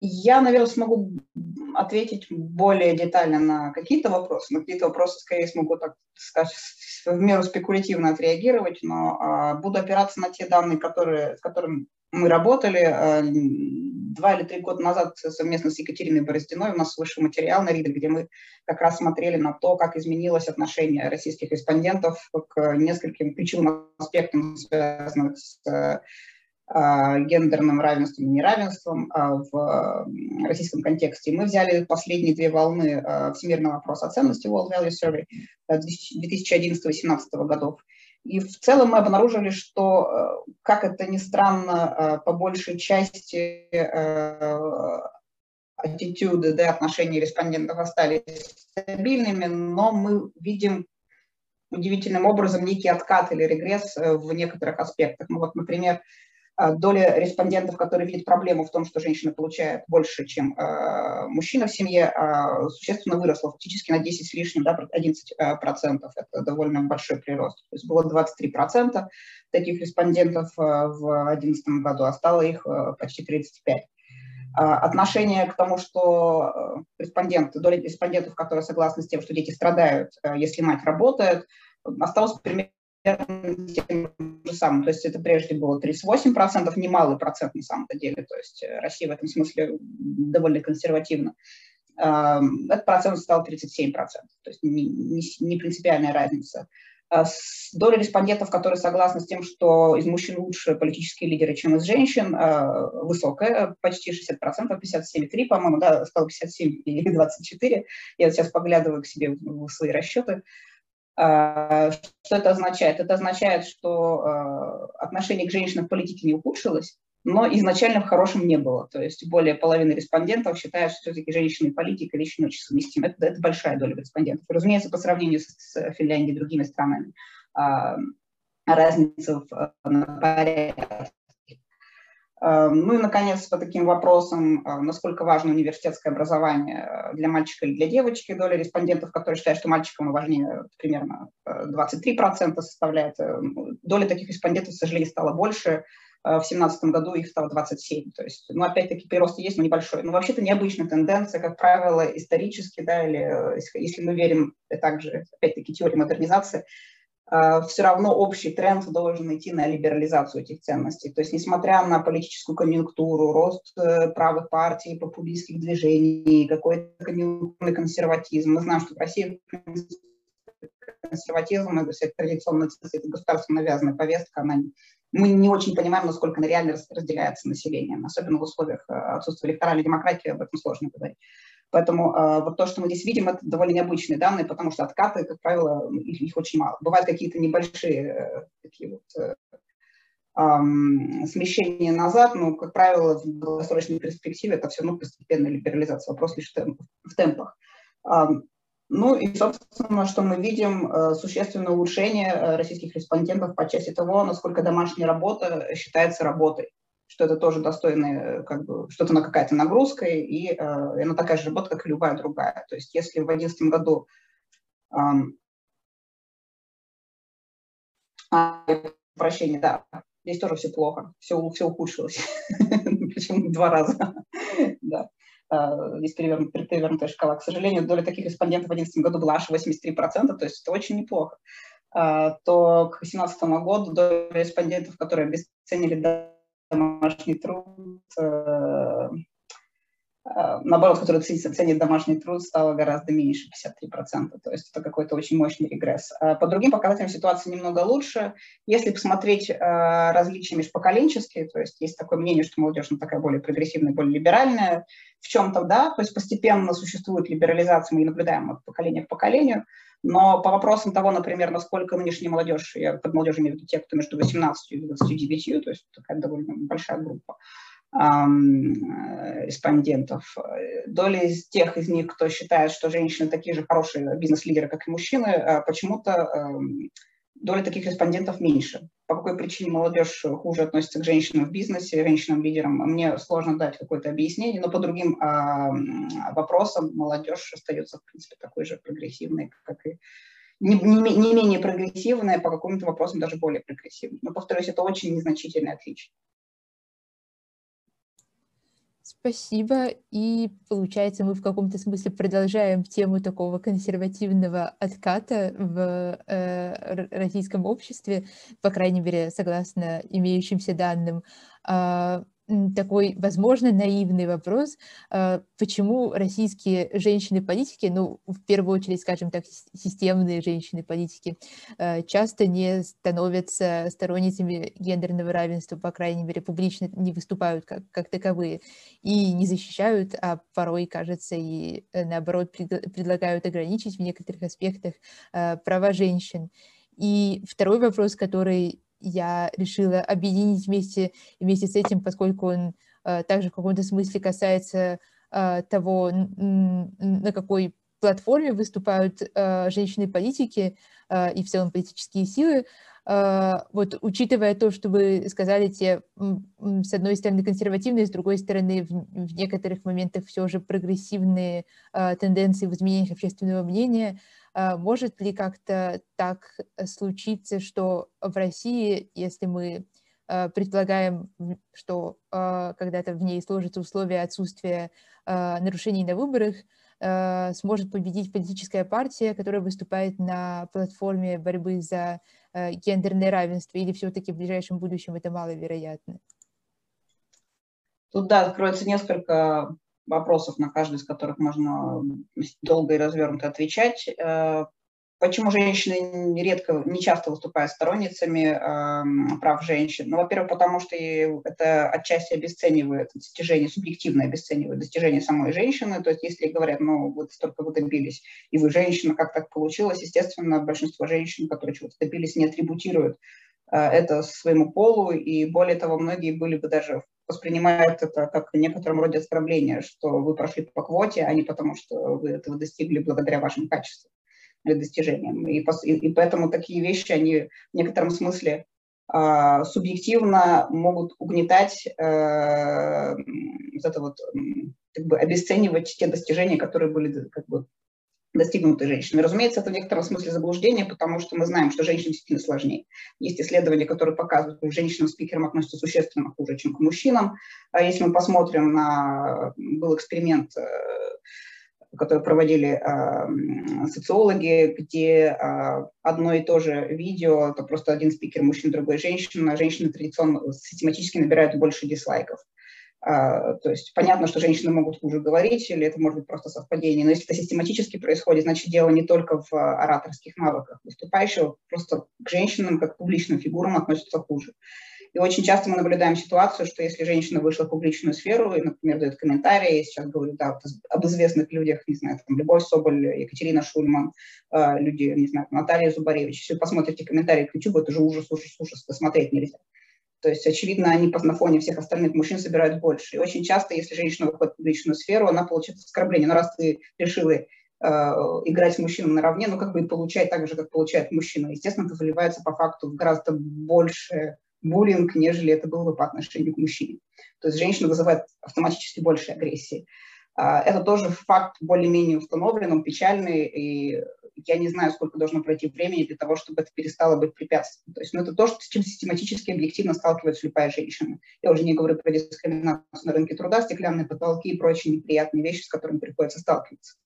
Я, наверное, смогу ответить более детально на какие-то вопросы. На какие-то вопросы, скорее, смогу, так сказать, в меру спекулятивно отреагировать, но а, буду опираться на те данные, которые, с которыми мы работали. А, два или три года назад совместно с Екатериной Бороздиной у нас вышел материал на Риде, где мы как раз смотрели на то, как изменилось отношение российских респондентов к нескольким ключевым аспектам, связанным с гендерным равенством и неравенством а, в российском контексте. Мы взяли последние две волны а, всемирного вопроса о ценности World Value Survey 2011-2017 годов. И в целом мы обнаружили, что, как это ни странно, по большей части аттитюды, да, отношения респондентов остались стабильными, но мы видим удивительным образом некий откат или регресс э, в некоторых аспектах. Ну вот, например, а, доля респондентов, которые видят проблему в том, что женщина получает больше, чем э, мужчина в семье, э, существенно выросла, фактически на 10 с лишним, да, 11 э, процентов. Это довольно большой прирост. То есть было 23 процента таких респондентов э, в 2011 году, а стало их э, почти 35 отношение к тому, что респонденты, доля респондентов, которые согласны с тем, что дети страдают, если мать работает, осталось примерно тем же самым. То есть это прежде было 38%, немалый процент на самом-то деле. То есть э, Россия в этом смысле довольно консервативна. Этот процент стал 37%, то есть не, не, не принципиальная разница. А доля респондентов, которые согласны с тем, что из мужчин лучше политические лидеры, чем из женщин, а, высокая, почти 60%, 57,3, по-моему, да, стало 57 или 24. Я сейчас поглядываю к себе в свои расчеты. Что это означает? Это означает, что а, отношение к женщинам в политике не ухудшилось, но изначально в хорошем не было. То есть более половины респондентов считают, что все-таки женщина и политика вещи не очень совместимы. Это, это большая доля респондентов. Разумеется, по сравнению с, с Финляндией и другими странами а, разница в, на порядке ну и, наконец, по таким вопросам, э, насколько важно университетское образование э, для мальчика или для девочки, доля респондентов, которые считают, что мальчикам важнее, примерно 23% э, составляет. Доля таких респондентов, к сожалению, стала больше. в 2017 году их стало 27. То есть, ну, опять-таки, прирост есть, но небольшой. Но вообще-то необычная тенденция, как правило, исторически, да, или если мы верим также, опять-таки, теории модернизации, Э, все равно общий тренд должен идти на либерализацию этих ценностей. То есть, несмотря на политическую конъюнктуру, рост э, правых партий, популистских движений, какой-то конъюнктурный консерватизм, мы знаем, что в России консерватизм, это традиционная это государственно навязанная повестка, она, мы не очень понимаем, насколько она реально разделяется населением, особенно в условиях э, отсутствия электоральной демократии, об этом сложно говорить. Поэтому э, вот то, что мы здесь видим, это довольно необычные данные, потому что откаты, как правило, их, их очень мало. Бывают какие-то небольшие э, такие вот э, э, смещения назад, но, как правило, в долгосрочной перспективе это все равно постепенная либерализация, вопрос лишь темп, в темпах. Э, ну и, собственно, что мы видим, э, существенное улучшение э, российских респондентов по части того, насколько домашняя работа считается работой что это тоже достойная, как бы, что-то на какая-то нагрузка, и э, она такая же работа, как и любая другая. То есть если в 2011 году э, а, прощение, да, здесь тоже все плохо, все, все ухудшилось, причем два раза, да. Uh, здесь перевернутая, перевернутая шкала. К сожалению, доля таких респондентов в 2011 году была аж 83%, то есть это очень неплохо. Uh, то к 2017 году доля респондентов, которые обесценили домашний труд, э, э, наоборот, который ценит домашний труд, стало гораздо меньше, 53%. То есть это какой-то очень мощный регресс. А по другим показателям ситуация немного лучше. Если посмотреть э, различия межпоколенческие, то есть есть такое мнение, что молодежь ну, такая более прогрессивная, более либеральная, в чем-то да, то есть постепенно существует либерализация, мы наблюдаем от поколения к поколению, но по вопросам того, например, насколько нынешняя молодежь, я под молодежью имею в виду те, кто между 18 и 29, то есть такая довольно большая группа эм, респондентов. Доля из тех из них, кто считает, что женщины такие же хорошие бизнес-лидеры, как и мужчины, э, почему-то эм, доля таких респондентов меньше. По какой причине молодежь хуже относится к женщинам в бизнесе, женщинам-лидерам, мне сложно дать какое-то объяснение, но по другим а, вопросам молодежь остается, в принципе, такой же прогрессивной, как и не, не, не менее прогрессивная, по каким-то вопросам даже более прогрессивной. Но, повторюсь, это очень незначительное отличие. Спасибо. И получается, мы в каком-то смысле продолжаем тему такого консервативного отката в э, российском обществе, по крайней мере, согласно имеющимся данным. А, такой, возможно, наивный вопрос, а, почему российские женщины-политики, ну, в первую очередь, скажем так, системные женщины-политики, а, часто не становятся сторонницами гендерного равенства, по крайней мере, публично не выступают как, как таковые, и не защищают, а порой, кажется, и э, наоборот предлагают ограничить в некоторых аспектах а, права женщин. И второй вопрос, который я решила объединить вместе, вместе с этим, поскольку он э, также в каком-то смысле касается э, того, на какой платформе выступают э, женщины-политики и в целом политические силы. Вот учитывая то, что вы сказали, те, с одной стороны, консервативные, с другой стороны, в, в некоторых моментах все же прогрессивные тенденции в изменениях общественного мнения, может ли как-то так случиться, что в России, если мы а, предполагаем, что а, когда-то в ней сложатся условия отсутствия нарушений на выборах, сможет победить политическая партия, которая выступает на платформе борьбы за гендерное равенство, или все-таки в ближайшем будущем это маловероятно? Тут, да, откроется несколько вопросов, на каждый из которых можно долго и развернуто отвечать. Э, почему женщины редко, не часто выступают сторонницами э, прав женщин? Ну, во-первых, потому что это отчасти обесценивает достижение, субъективно обесценивает достижение самой женщины. То есть, если говорят, ну, вот столько вы добились, и вы женщина, как так получилось, естественно, большинство женщин, которые чего-то добились, не атрибутируют э, это своему полу, и более того, многие были бы даже воспринимают это как в некотором роде оскорбление, что вы прошли по квоте, а не потому, что вы этого достигли благодаря вашим качествам или достижениям. И, и, поэтому такие вещи, они в некотором смысле э, субъективно могут угнетать, э, вот это вот, как бы обесценивать те достижения, которые были как бы достигнуты женщинами. Разумеется, это в некотором смысле заблуждение, потому что мы знаем, что женщинам действительно сложнее. Есть исследования, которые показывают, что к женщинам-спикерам относятся существенно хуже, чем к мужчинам. А если мы посмотрим на... Был эксперимент, э, который проводили э, социологи, где э, одно и то же видео, это просто один спикер мужчина, другой женщина, женщины традиционно систематически набирают больше дизлайков. То есть понятно, что женщины могут хуже говорить, или это может быть просто совпадение, но если это систематически происходит, значит дело не только в ораторских навыках выступающего, просто к женщинам как к публичным фигурам относятся хуже. И очень часто мы наблюдаем ситуацию, что если женщина вышла в публичную сферу и, например, дает комментарии, я сейчас говорю да, об известных людях, не знаю, там, Любовь Соболь, Екатерина Шульман, э, люди, не знаю, Наталья Зубаревич, если вы посмотрите комментарии к YouTube, это же ужас, ужас, ужас, смотреть нельзя. То есть, очевидно, они на фоне всех остальных мужчин собирают больше. И очень часто, если женщина выходит в публичную сферу, она получает оскорбление. Но раз ты решила э, играть с мужчиной наравне, ну, как бы и получать так же, как получает мужчина. Естественно, это выливается по факту в гораздо больше буллинг, нежели это было бы по отношению к мужчине. То есть женщина вызывает автоматически больше агрессии. А, это тоже факт более-менее установлен, он печальный, и я не знаю, сколько должно пройти времени для того, чтобы это перестало быть препятствием. То есть ну, это то, с чем систематически объективно сталкивается любая женщина. Я уже не говорю про дискриминацию на рынке труда, стеклянные потолки и прочие неприятные вещи, с которыми приходится сталкиваться.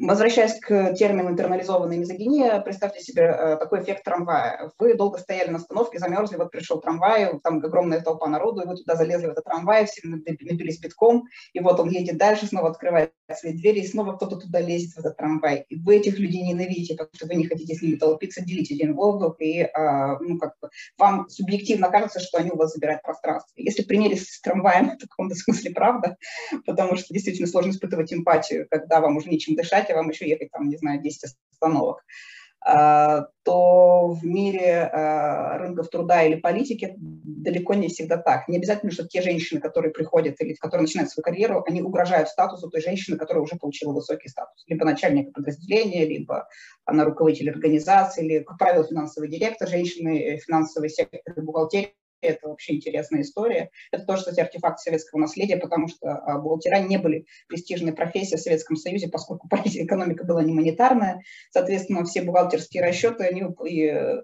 Возвращаясь к термину интернализованная мизогиния, представьте себе э, такой эффект трамвая. Вы долго стояли на остановке, замерзли, вот пришел трамвай, там огромная толпа народу, и вы туда залезли в этот трамвай, все набились битком, и вот он едет дальше, снова открывает свои двери, и снова кто-то туда лезет в этот трамвай. И вы этих людей ненавидите, потому что вы не хотите с ними толпиться, делить один воздух, и а, ну, как бы, вам субъективно кажется, что они у вас забирают пространство. Если примерить с трамваем, в каком-то смысле правда, потому что действительно сложно испытывать эмпатию, когда вам уже нечем дышать, а вам еще ехать, там, не знаю, 10 остановок, а, то в мире а, рынков труда или политики далеко не всегда так. Не обязательно, что те женщины, которые приходят или которые начинают свою карьеру, они угрожают статусу той женщины, которая уже получила высокий статус. Либо начальника подразделения, либо она руководитель организации, или, как правило, финансовый директор, женщины, э, финансовый сектор, бухгалтерия это вообще интересная история. Это тоже, кстати, артефакт советского наследия, потому что а, бухгалтера не были престижной профессией в Советском Союзе, поскольку экономика была не монетарная. Соответственно, все бухгалтерские расчеты они э,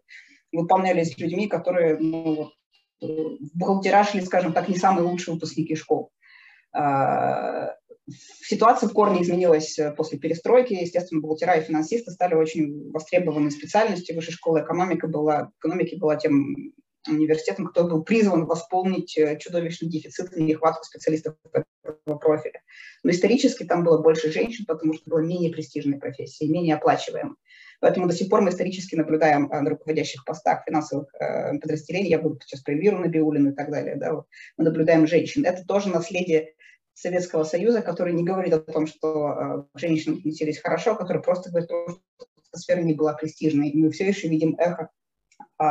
выполнялись людьми, которые ну, вот, в бухгалтера шли, скажем так, не самые лучшие выпускники школ. А, ситуация в корне изменилась э, после перестройки. Естественно, бухгалтера и финансисты стали очень востребованной специальностью. Высшая школа экономика была, экономики была тем университетом, кто был призван восполнить э, чудовищный дефицит и нехватку специалистов этого профиля. Но исторически там было больше женщин, потому что была менее престижная профессия, менее оплачиваемая. Поэтому до сих пор мы исторически наблюдаем э, на руководящих постах финансовых э, подразделений, я буду сейчас про Эльвиру Набиулину и так далее, да, вот, мы наблюдаем женщин. Это тоже наследие Советского Союза, который не говорит о том, что э, женщины относились хорошо, который просто говорит что сфера не была престижной. И мы все еще видим эхо э,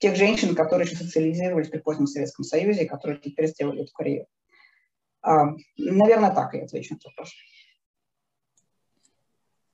тех женщин, которые еще социализировались при позднем Советском Союзе, которые теперь сделали эту карьеру. А, наверное, так я отвечу на этот вопрос.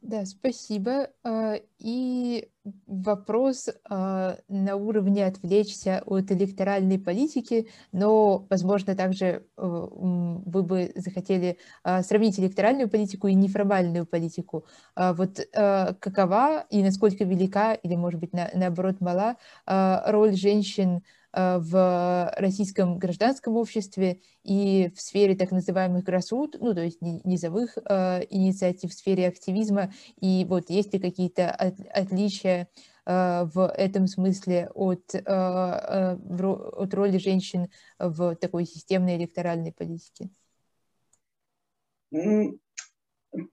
Да, спасибо. А, и вопрос а, на уровне отвлечься от электоральной политики, но, возможно, также э, вы бы захотели сравнить электоральную политику и неформальную политику. Вот какова и насколько велика, или, может быть, на, наоборот, мала роль женщин Э, в российском гражданском обществе и в сфере так называемых grassroots, ну, то есть низовых э, инициатив в сфере активизма, и вот есть ли какие-то от, отличия э, в этом смысле от, э, э от роли женщин в такой системной электоральной политике?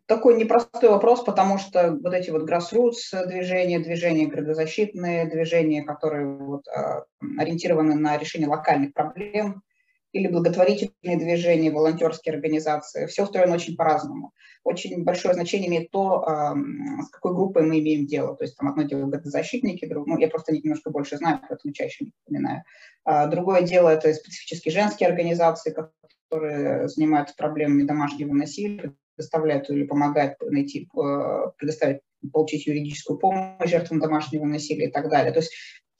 Такой непростой вопрос, потому что вот эти вот grassroots движения, движения градозащитные, движения, которые вот, а, ориентированы на решение локальных проблем, или благотворительные движения, волонтерские организации. Все устроено очень по-разному. Очень большое значение имеет то, с какой группой мы имеем дело. То есть там одно дело градозащитники, друг, ну, я просто немножко больше знаю, поэтому чаще не упоминаю. А другое дело – это специфические женские организации, которые занимаются проблемами домашнего насилия, предоставляют или помогают найти, э, предоставить, получить юридическую помощь жертвам домашнего насилия и так далее. То есть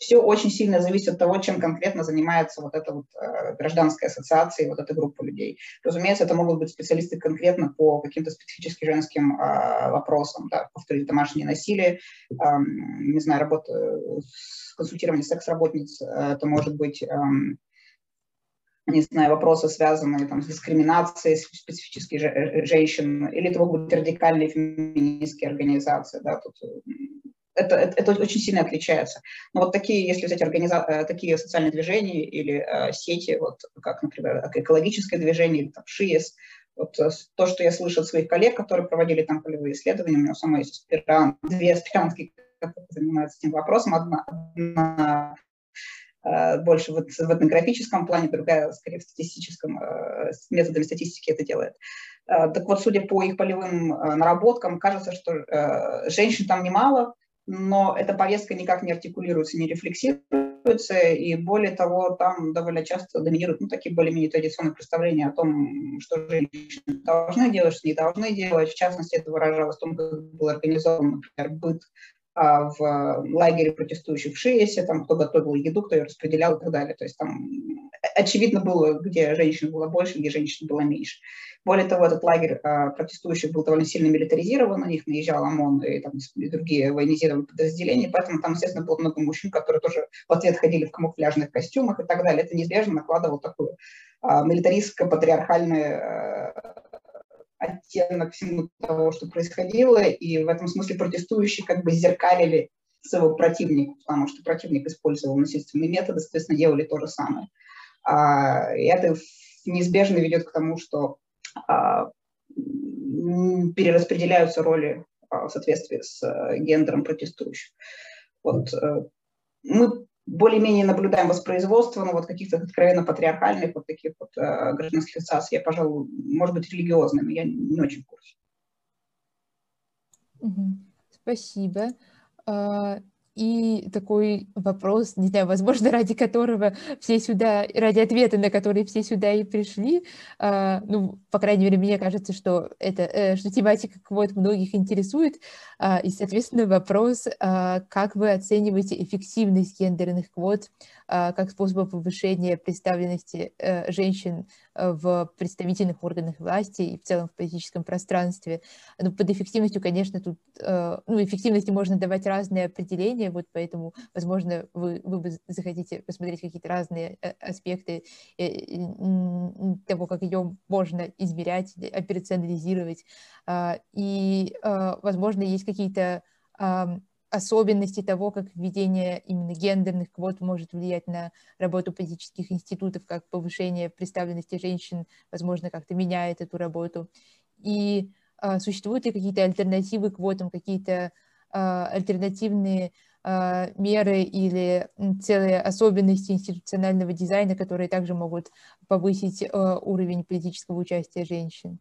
все очень сильно зависит от того, чем конкретно занимается вот эта вот э, гражданская ассоциация, вот эта группа людей. Разумеется, это могут быть специалисты конкретно по каким-то специфическим женским э, вопросам, да, повторить домашнее насилие, э, не знаю, работа, консультирование секс-работниц, это может быть э, не знаю, вопросы, связанные там, с дискриминацией специфических женщин, или это могут быть радикальные феминистские организации. Да, тут это, это, это очень сильно отличается. Но вот такие, если взять организа... Э, такие социальные движения или э, сети, вот как, например, экологическое движение, или там ШИЕС, вот э, то, что я слышу от своих коллег, которые проводили там полевые исследования, у меня самой есть аспирант, две аспирантки, которые занимаются этим вопросом, одна, одна э, больше вот в этнографическом плане, другая скорее в статистическом, э, методами статистики это делает. Э, так вот, судя по их полевым наработкам, кажется, что женщин там немало, но эта повестка никак не артикулируется, не рефлексируется, и более того, там довольно часто доминируют ну, такие более-менее традиционные представления о том, что женщины должны делать, что не должны делать. В частности, это выражалось в том, как был организован, например, быт а, в лагере протестующих в Шиесе, там кто готовил еду, кто ее распределял и так далее. То есть там очевидно было, где женщин было больше, где женщин было меньше. Более того, этот лагерь э, протестующих был довольно сильно милитаризирован, на них наезжал ОМОН и, там, и другие военизированные подразделения, поэтому там, естественно, было много мужчин, которые тоже в ответ ходили в камуфляжных костюмах и так далее. Это неизбежно накладывало такую э, милитаристско-патриархальную э, оттенок всему того, что происходило, и в этом смысле протестующие как бы зеркалили своего противника, потому что противник использовал насильственные методы, соответственно, делали то же самое. А, и это неизбежно ведет к тому, что а, перераспределяются роли а, в соответствии с э, гендером протестующих. Вот э, мы более-менее наблюдаем воспроизводство, но вот каких-то откровенно патриархальных вот таких вот э, гражданских ассоциаций, я, пожалуй, может быть, религиозными, я не очень в курсе. Спасибо. А, и такой вопрос, не знаю, возможно, ради которого все сюда, ради ответа на который все сюда и пришли, э, ну, по крайней мере, мне кажется, что это, э, что тематика квот многих интересует, э, и, соответственно, вопрос, э, как вы оцениваете эффективность гендерных квот как способа повышения представленности э, женщин Э, в представительных органах власти и в целом в политическом пространстве. Ну, под эффективностью, конечно, тут, э, ну, эффективности можно давать разные определения, вот поэтому, возможно, вы, вы бы захотите посмотреть какие-то разные э, аспекты того, как ее можно измерять, операционализировать. А, и, возможно, есть какие-то особенности того, как введение именно гендерных квот может влиять на работу политических институтов, как повышение представленности женщин, возможно, как-то меняет эту работу. И а, существуют ли какие-то альтернативы квотам, какие-то а, альтернативные а, меры или целые особенности институционального дизайна, которые также могут повысить а, уровень политического участия женщин?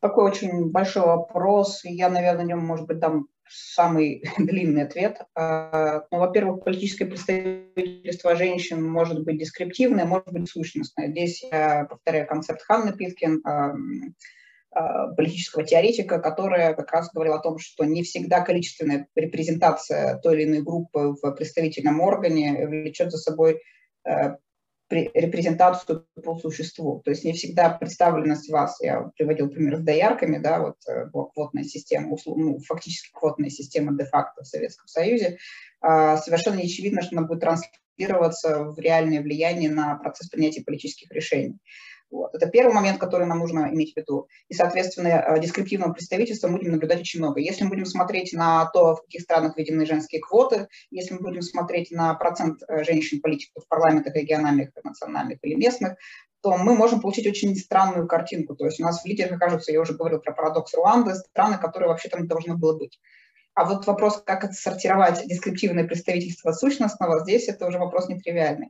Такой очень большой вопрос, я, наверное, на нем, может быть, дам самый длинный ответ. А, ну, во-первых, политическое представительство женщин может быть дескриптивное, может быть сущностное. Здесь я повторяю концепт Ханны Питкин, а, а, политического теоретика, которая как раз говорила о том, что не всегда количественная репрезентация той или иной группы в представительном органе влечет за собой репрезентацию по существу. То есть не всегда представленность вас, я приводил пример с доярками, да, вот э, была квотная система, ну, фактически квотная система де-факто в Советском Союзе, а, совершенно не очевидно, что она будет транслироваться в реальное влияние на процесс принятия политических решений. Вот. Это первый момент, который нам нужно иметь в виду. И, соответственно, э, дескриптивного представительства мы будем наблюдать очень много. Если мы будем смотреть на то, в каких странах введены женские квоты, если мы будем смотреть на процент э, женщин-политиков в парламентах региональных, национальных или местных, то мы можем получить очень странную картинку. То есть у нас в лидерах окажутся, я уже говорил про парадокс Руанды, страны, которые вообще там должны было быть. А вот вопрос, как отсортировать дескриптивное представительство сущностного, здесь это уже вопрос нетривиальный.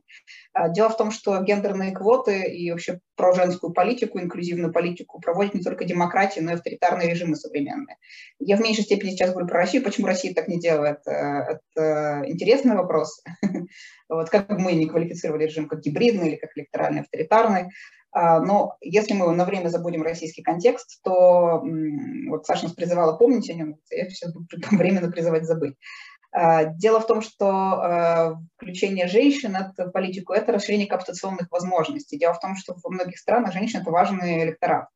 А, дело в том, что гендерные квоты и вообще про женскую политику, инклюзивную политику проводят не только демократии, но и авторитарные режимы современные. Я в меньшей степени сейчас говорю про Россию. Почему Россия так не делает? Э, это интересный вопрос. Вот как бы мы не квалифицировали режим как гибридный или как электоральный авторитарный. А, но если мы на время забудем российский контекст, то вот Саша нас призывала помнить о нем, я сейчас буду временно призывать забыть. А, дело в том, что а, включение женщин в политику – это расширение капитационных возможностей. Дело в том, что во многих странах женщины – это важный электорат.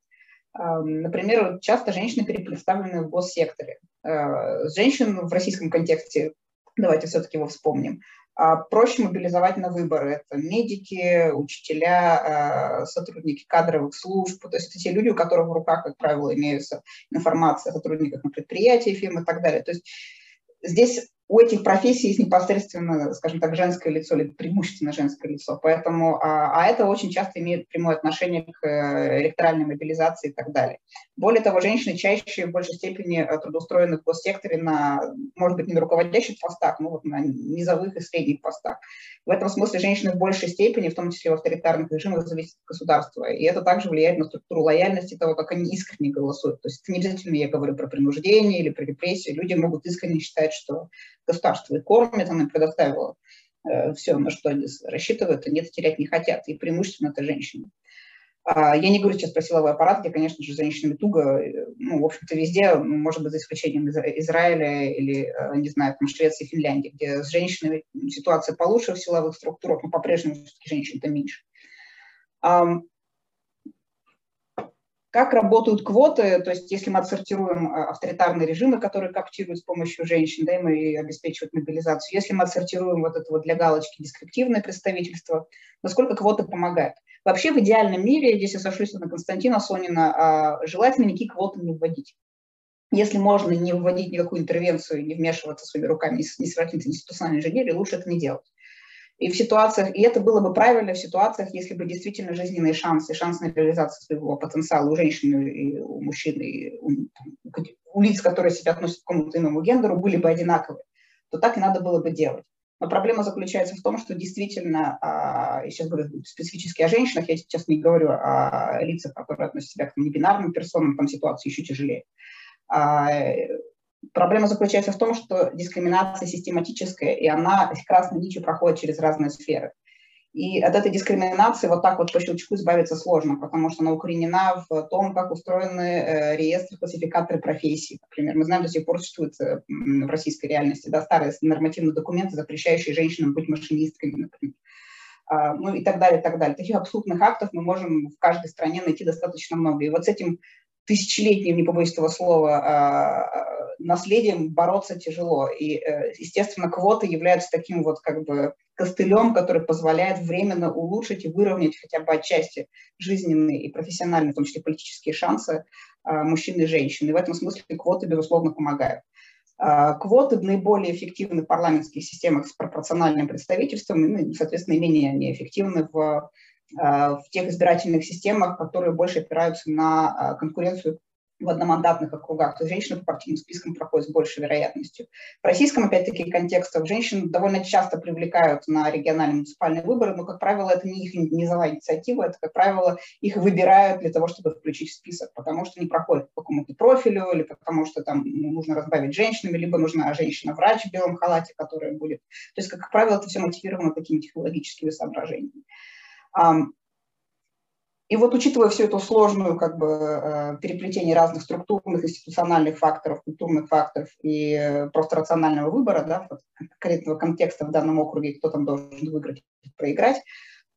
Например, часто женщины перепредставлены в госсекторе. Женщин в российском контексте, давайте все-таки его вспомним, проще мобилизовать на выборы. Это медики, учителя, сотрудники кадровых служб. То есть это те люди, у которых в руках, как правило, имеется информация о сотрудниках на предприятии, фирмы и так далее. То есть здесь у этих профессий есть непосредственно, скажем так, женское лицо или преимущественно женское лицо. Поэтому, а, а это очень часто имеет прямое отношение к э, электоральной мобилизации и так далее. Более того, женщины чаще в большей степени э, трудоустроены в госсекторе на, может быть, не на руководящих постах, но вот на низовых и средних постах. В этом смысле женщины в большей степени, в том числе в авторитарных режимах, зависят от государства. И это также влияет на структуру лояльности того, как они искренне голосуют. То есть не обязательно я говорю про принуждение или про репрессии. Люди могут искренне считать, что государство их кормит, оно им предоставило э, все, на что они рассчитывают, они это терять не хотят. И преимущественно это женщины. А, я не говорю сейчас про силовой аппарат, где, конечно же, женщинами туго, э, ну, в общем-то, везде, может быть, за исключением Израиля или, э, не знаю, там, Швеции, Финляндии, где с женщинами ситуация получше в силовых структурах, но по-прежнему женщин-то меньше. Как работают квоты, то есть если мы отсортируем а, авторитарные режимы, которые коптируют с помощью женщин, да, и мы обеспечивают мобилизацию, если мы отсортируем вот это вот для галочки дескриптивное представительство, насколько квоты помогают? Вообще в идеальном мире, здесь я сошлюсь на Константина Сонина, а, желательно никакие квоты не вводить. Если можно не вводить никакую интервенцию, не вмешиваться своими руками, не своротиться институциональной инженерии, лучше это не делать. И в ситуациях, и это было бы правильно в ситуациях, если бы действительно жизненные шансы, шанс на реализацию своего потенциала у женщины и у мужчины, и у, у лиц, которые себя относят к какому-то иному гендеру, были бы одинаковы, то так и надо было бы делать. Но проблема заключается в том, что действительно, а, я сейчас говорю специфически о женщинах, я сейчас не говорю о лицах, которые относят себя к небинарным персонам, там ситуация еще тяжелее. Проблема заключается в том, что дискриминация систематическая, и она красной нитью проходит через разные сферы. И от этой дискриминации вот так вот по щелчку избавиться сложно, потому что она укоренена в том, как устроены э, реестры, классификаторы профессий. Например, мы знаем, до сих пор существуют э, в российской реальности да, старые нормативные документы, запрещающие женщинам быть машинистками, например. А, ну и так далее, и так далее. Таких абсолютных актов мы можем в каждой стране найти достаточно много. И вот с этим тысячелетним, не побоюсь этого слова, а, наследием бороться тяжело. И, э, естественно, квоты являются таким вот как бы костылем, который позволяет временно улучшить и выровнять хотя бы отчасти жизненные и профессиональные, в том числе политические шансы а, мужчин и женщин. И в этом смысле квоты, безусловно, помогают. А, квоты наиболее эффективны в парламентских системах с пропорциональным представительством, и, соответственно, менее неэффективны в в тех избирательных системах, которые больше опираются на э, конкуренцию в одномандатных округах. То женщины по партийным спискам проходят с большей вероятностью. В российском, опять-таки, контексте женщин довольно часто привлекают на региональные муниципальные выборы, но, как правило, это не их низовая инициатива, это, как правило, их выбирают для того, чтобы включить в список, потому что не проходят по какому-то профилю, или потому что там нужно разбавить женщинами, либо нужна женщина-врач в белом халате, которая будет. То есть, как правило, это все мотивировано такими технологическими соображениями. И вот учитывая всю эту сложную как бы, э, переплетение разных структурных, институциональных факторов, культурных факторов и э, просто рационального выбора, да, конкретного контекста в данном округе, кто там должен выиграть, проиграть,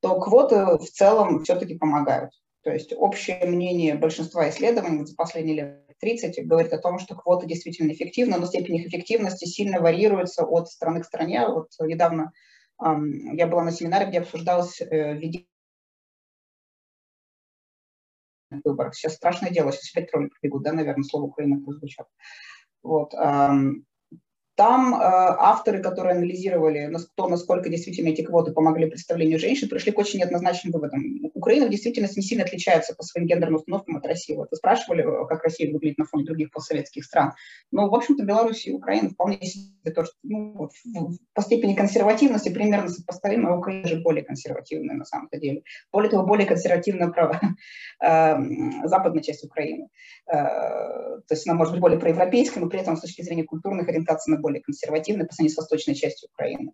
то квоты в целом все-таки помогают. То есть общее мнение большинства исследований за последние лет 30 говорит о том, что квоты действительно эффективны, но степень их эффективности сильно вариируется от страны к стране. Вот недавно я была на семинаре, где обсуждалось э, введение выборов. Сейчас страшное дело, сейчас опять тролли пробегут, да, наверное, слово Украина прозвучало. Вот. Там э, авторы, которые анализировали то, насколько действительно эти квоты помогли представлению женщин, пришли к очень неоднозначным выводам. Украина в действительности не сильно отличается по своим гендерным установкам от России. Вот вы спрашивали, э, как Россия выглядит на фоне других постсоветских стран. Но, в общем-то, Беларусь и Украина вполне себе то, что, ну, по степени консервативности примерно сопоставимы, а Украина же более консервативная на самом-то деле. Более того, более консервативная право, э, западная часть Украины. Э, то есть она может быть более проевропейская, но при этом с точки зрения культурных ориентаций она более консервативной по сравнению с восточной частью Украины.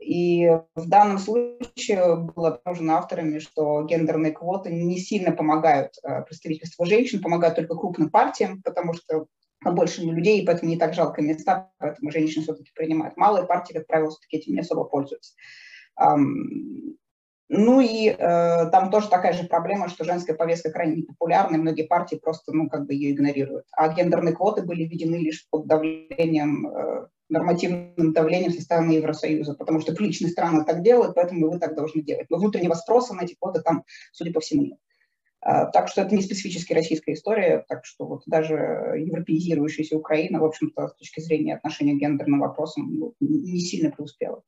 И в данном случае было обнаружено авторами, что гендерные квоты не сильно помогают э, представительству женщин, помогают только крупным партиям, потому что большими людей, и поэтому не так жалко места, поэтому женщины все-таки принимают. Малые партии, как правило, все-таки этим не особо пользуются. Ну и э, там тоже такая же проблема, что женская повестка крайне непопулярна, и многие партии просто, ну, как бы ее игнорируют. А гендерные квоты были введены лишь под давлением, э, нормативным давлением со стороны Евросоюза, потому что приличные страны так делают, поэтому вы так должны делать. Но внутреннего спроса на эти квоты там, судя по всему, нет. Э, так что это не специфически российская история, так что вот даже европеизирующаяся Украина, в общем-то, с точки зрения отношения к гендерным вопросам, ну, не сильно преуспела.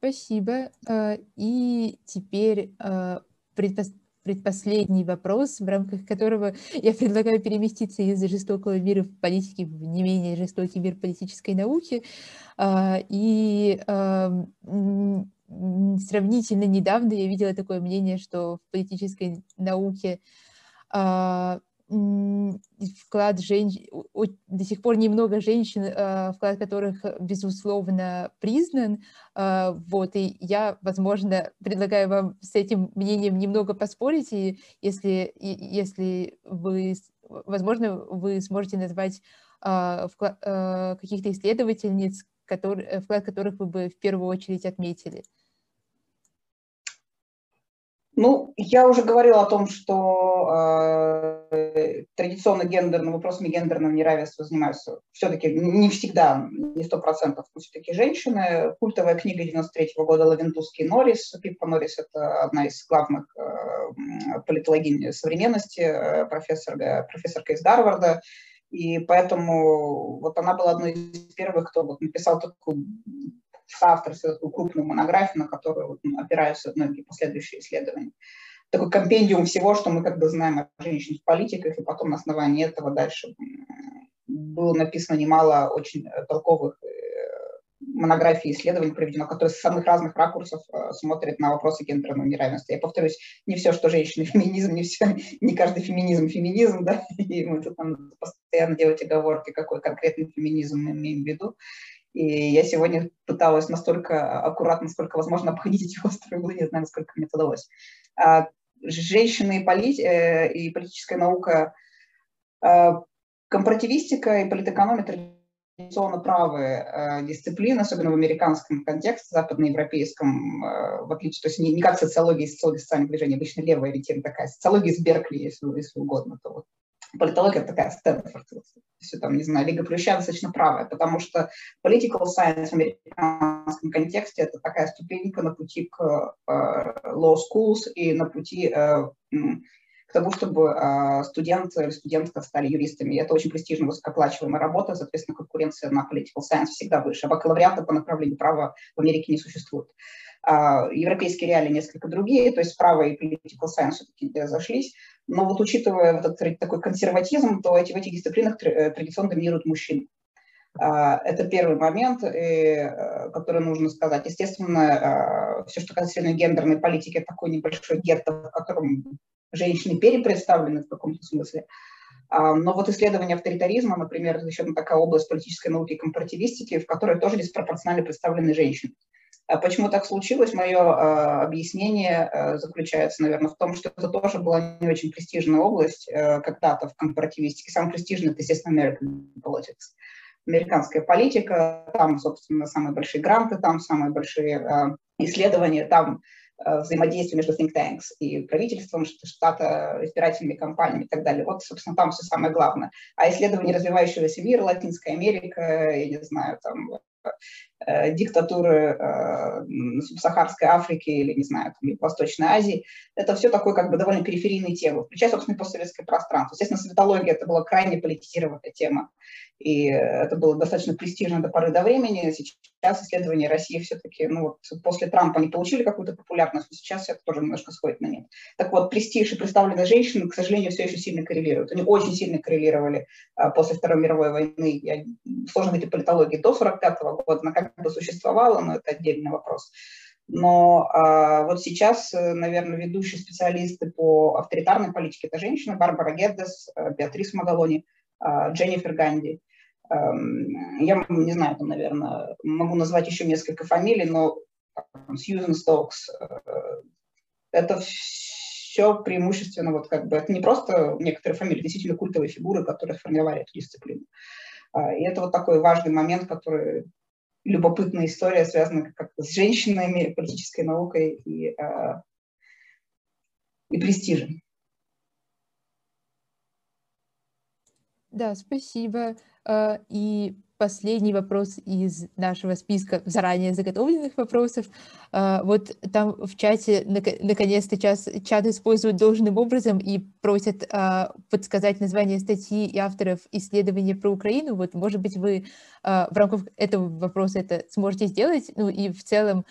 Спасибо. Э, и теперь э, предпоследний вопрос, в рамках которого я предлагаю переместиться из жестокого мира в политике в не менее жестокий мир политической науки. Э, и сравнительно недавно я видела такое мнение, что в политической науке вклад женщин, до сих пор немного женщин, а, вклад которых, безусловно, признан. А, вот, и я, возможно, предлагаю вам с этим мнением немного поспорить, и если, если вы, возможно, вы сможете назвать а, каких-то исследовательниц, которые, вклад которых вы бы в первую очередь отметили. Ну, я уже говорила о том, что э, традиционно гендерным вопросами гендерного неравенства занимаются все-таки не всегда, не сто процентов, но все-таки женщины. Культовая книга 93 -го года Лавентуский Норрис. Пиппа Норрис – это одна из главных э, политологинь современности, э, профессор, профессорка из Гарварда. И поэтому вот она была одной из первых, кто вот написал такую соавторстве такую крупную монографию, на которую опираются многие последующие исследования. Такой компендиум всего, что мы как бы знаем о женщинах в политиках, и потом на основании этого дальше было написано немало очень толковых э, монографий исследований проведено, которые с самых разных ракурсов э, смотрят на вопросы гендерного неравенства. Я повторюсь, не все, что женщины, феминизм, не все, не каждый феминизм феминизм, да, и мы тут там постоянно делать оговорки, какой конкретный феминизм мы имеем в виду. И я сегодня пыталась настолько аккуратно, сколько возможно, обходить эти острые углы, не знаю, насколько мне это удалось. А, женщины и, полит... Э, и политическая наука, а, компаративистика и политэкономия традиционно правые э, дисциплины, особенно в американском контексте, западноевропейском, в отличие, то есть не, не как социология и социология социальных движений, обычно левая ориентирована такая, социология из Беркли, если, если угодно, то вот политология такая Стэнфорд, все там, не знаю, Лига Плюща достаточно правая, потому что political science в американском контексте это такая ступенька на пути к э, law schools и на пути э, к тому, чтобы э, студент или студентка стали юристами. Это очень престижно высокооплачиваемая работа, соответственно, конкуренция на political science всегда выше. А бакалавриата по направлению права в Америке не существует. А, европейские реалии несколько другие, то есть право и political science все-таки зашлись. Но вот учитывая вот этот такой консерватизм, то эти, в этих дисциплинах э, традиционно доминируют мужчины. А, это первый момент, э, который нужно сказать. Естественно, все, что касается гендерной политики, это такой небольшой гетто, в котором женщины перепредставлены в каком-то смысле. А, но вот исследование авторитаризма, например, это еще такая область политической науки и компаративистики, в которой тоже диспропорционально представлены женщины. А почему так случилось? Мое объяснение э, заключается, наверное, в том, что это тоже была не очень престижная область э, когда-то в компаративистике. Самый престижный – это, естественно, American politics. Американская политика, там, собственно, самые большие гранты, там самые большие э, исследования, там э, взаимодействие между think tanks и правительством штата, избирательными кампаниями и так далее. Вот, собственно, там все самое главное. А исследование развивающегося мира, Латинская Америка, я не знаю, там Э, диктатуры э, субсахарской Африки или, не знаю, там, Восточной Азии. Это все такое как бы довольно периферийные темы, включая, собственно, постсоветское пространство. Естественно, светология – это была крайне политизированная тема, и это было достаточно престижно до поры до времени. Сейчас исследования России все-таки, ну вот после Трампа они получили какую-то популярность, но сейчас это тоже немножко сходит на нет. Так вот, престиж и представленные женщины, к сожалению, все еще сильно коррелируют. Они очень сильно коррелировали а, после Второй мировой войны. Я, сложно о политологии до 45 года, она как бы существовала, но это отдельный вопрос. Но а, вот сейчас, наверное, ведущие специалисты по авторитарной политике – это женщины, Барбара Геддес, Беатрис Магалони, а, Дженнифер Ганди. Я не знаю, там, наверное, могу назвать еще несколько фамилий, но Сьюзен Стокс. Э, это все преимущественно вот как бы это не просто некоторые фамилии, действительно культовые фигуры, которые сформировали эту дисциплину. А, и это вот такой важный момент, который любопытная история, связанная как с женщинами, политической наукой и, а, и престижем. Да, спасибо. А, и последний вопрос из нашего списка заранее заготовленных вопросов. А, вот там в чате наконец-то чат используют должным образом и просят а, подсказать название статьи и авторов исследования про Украину. Вот, может быть, вы в рамках этого вопроса это сможете сделать. Ну и в целом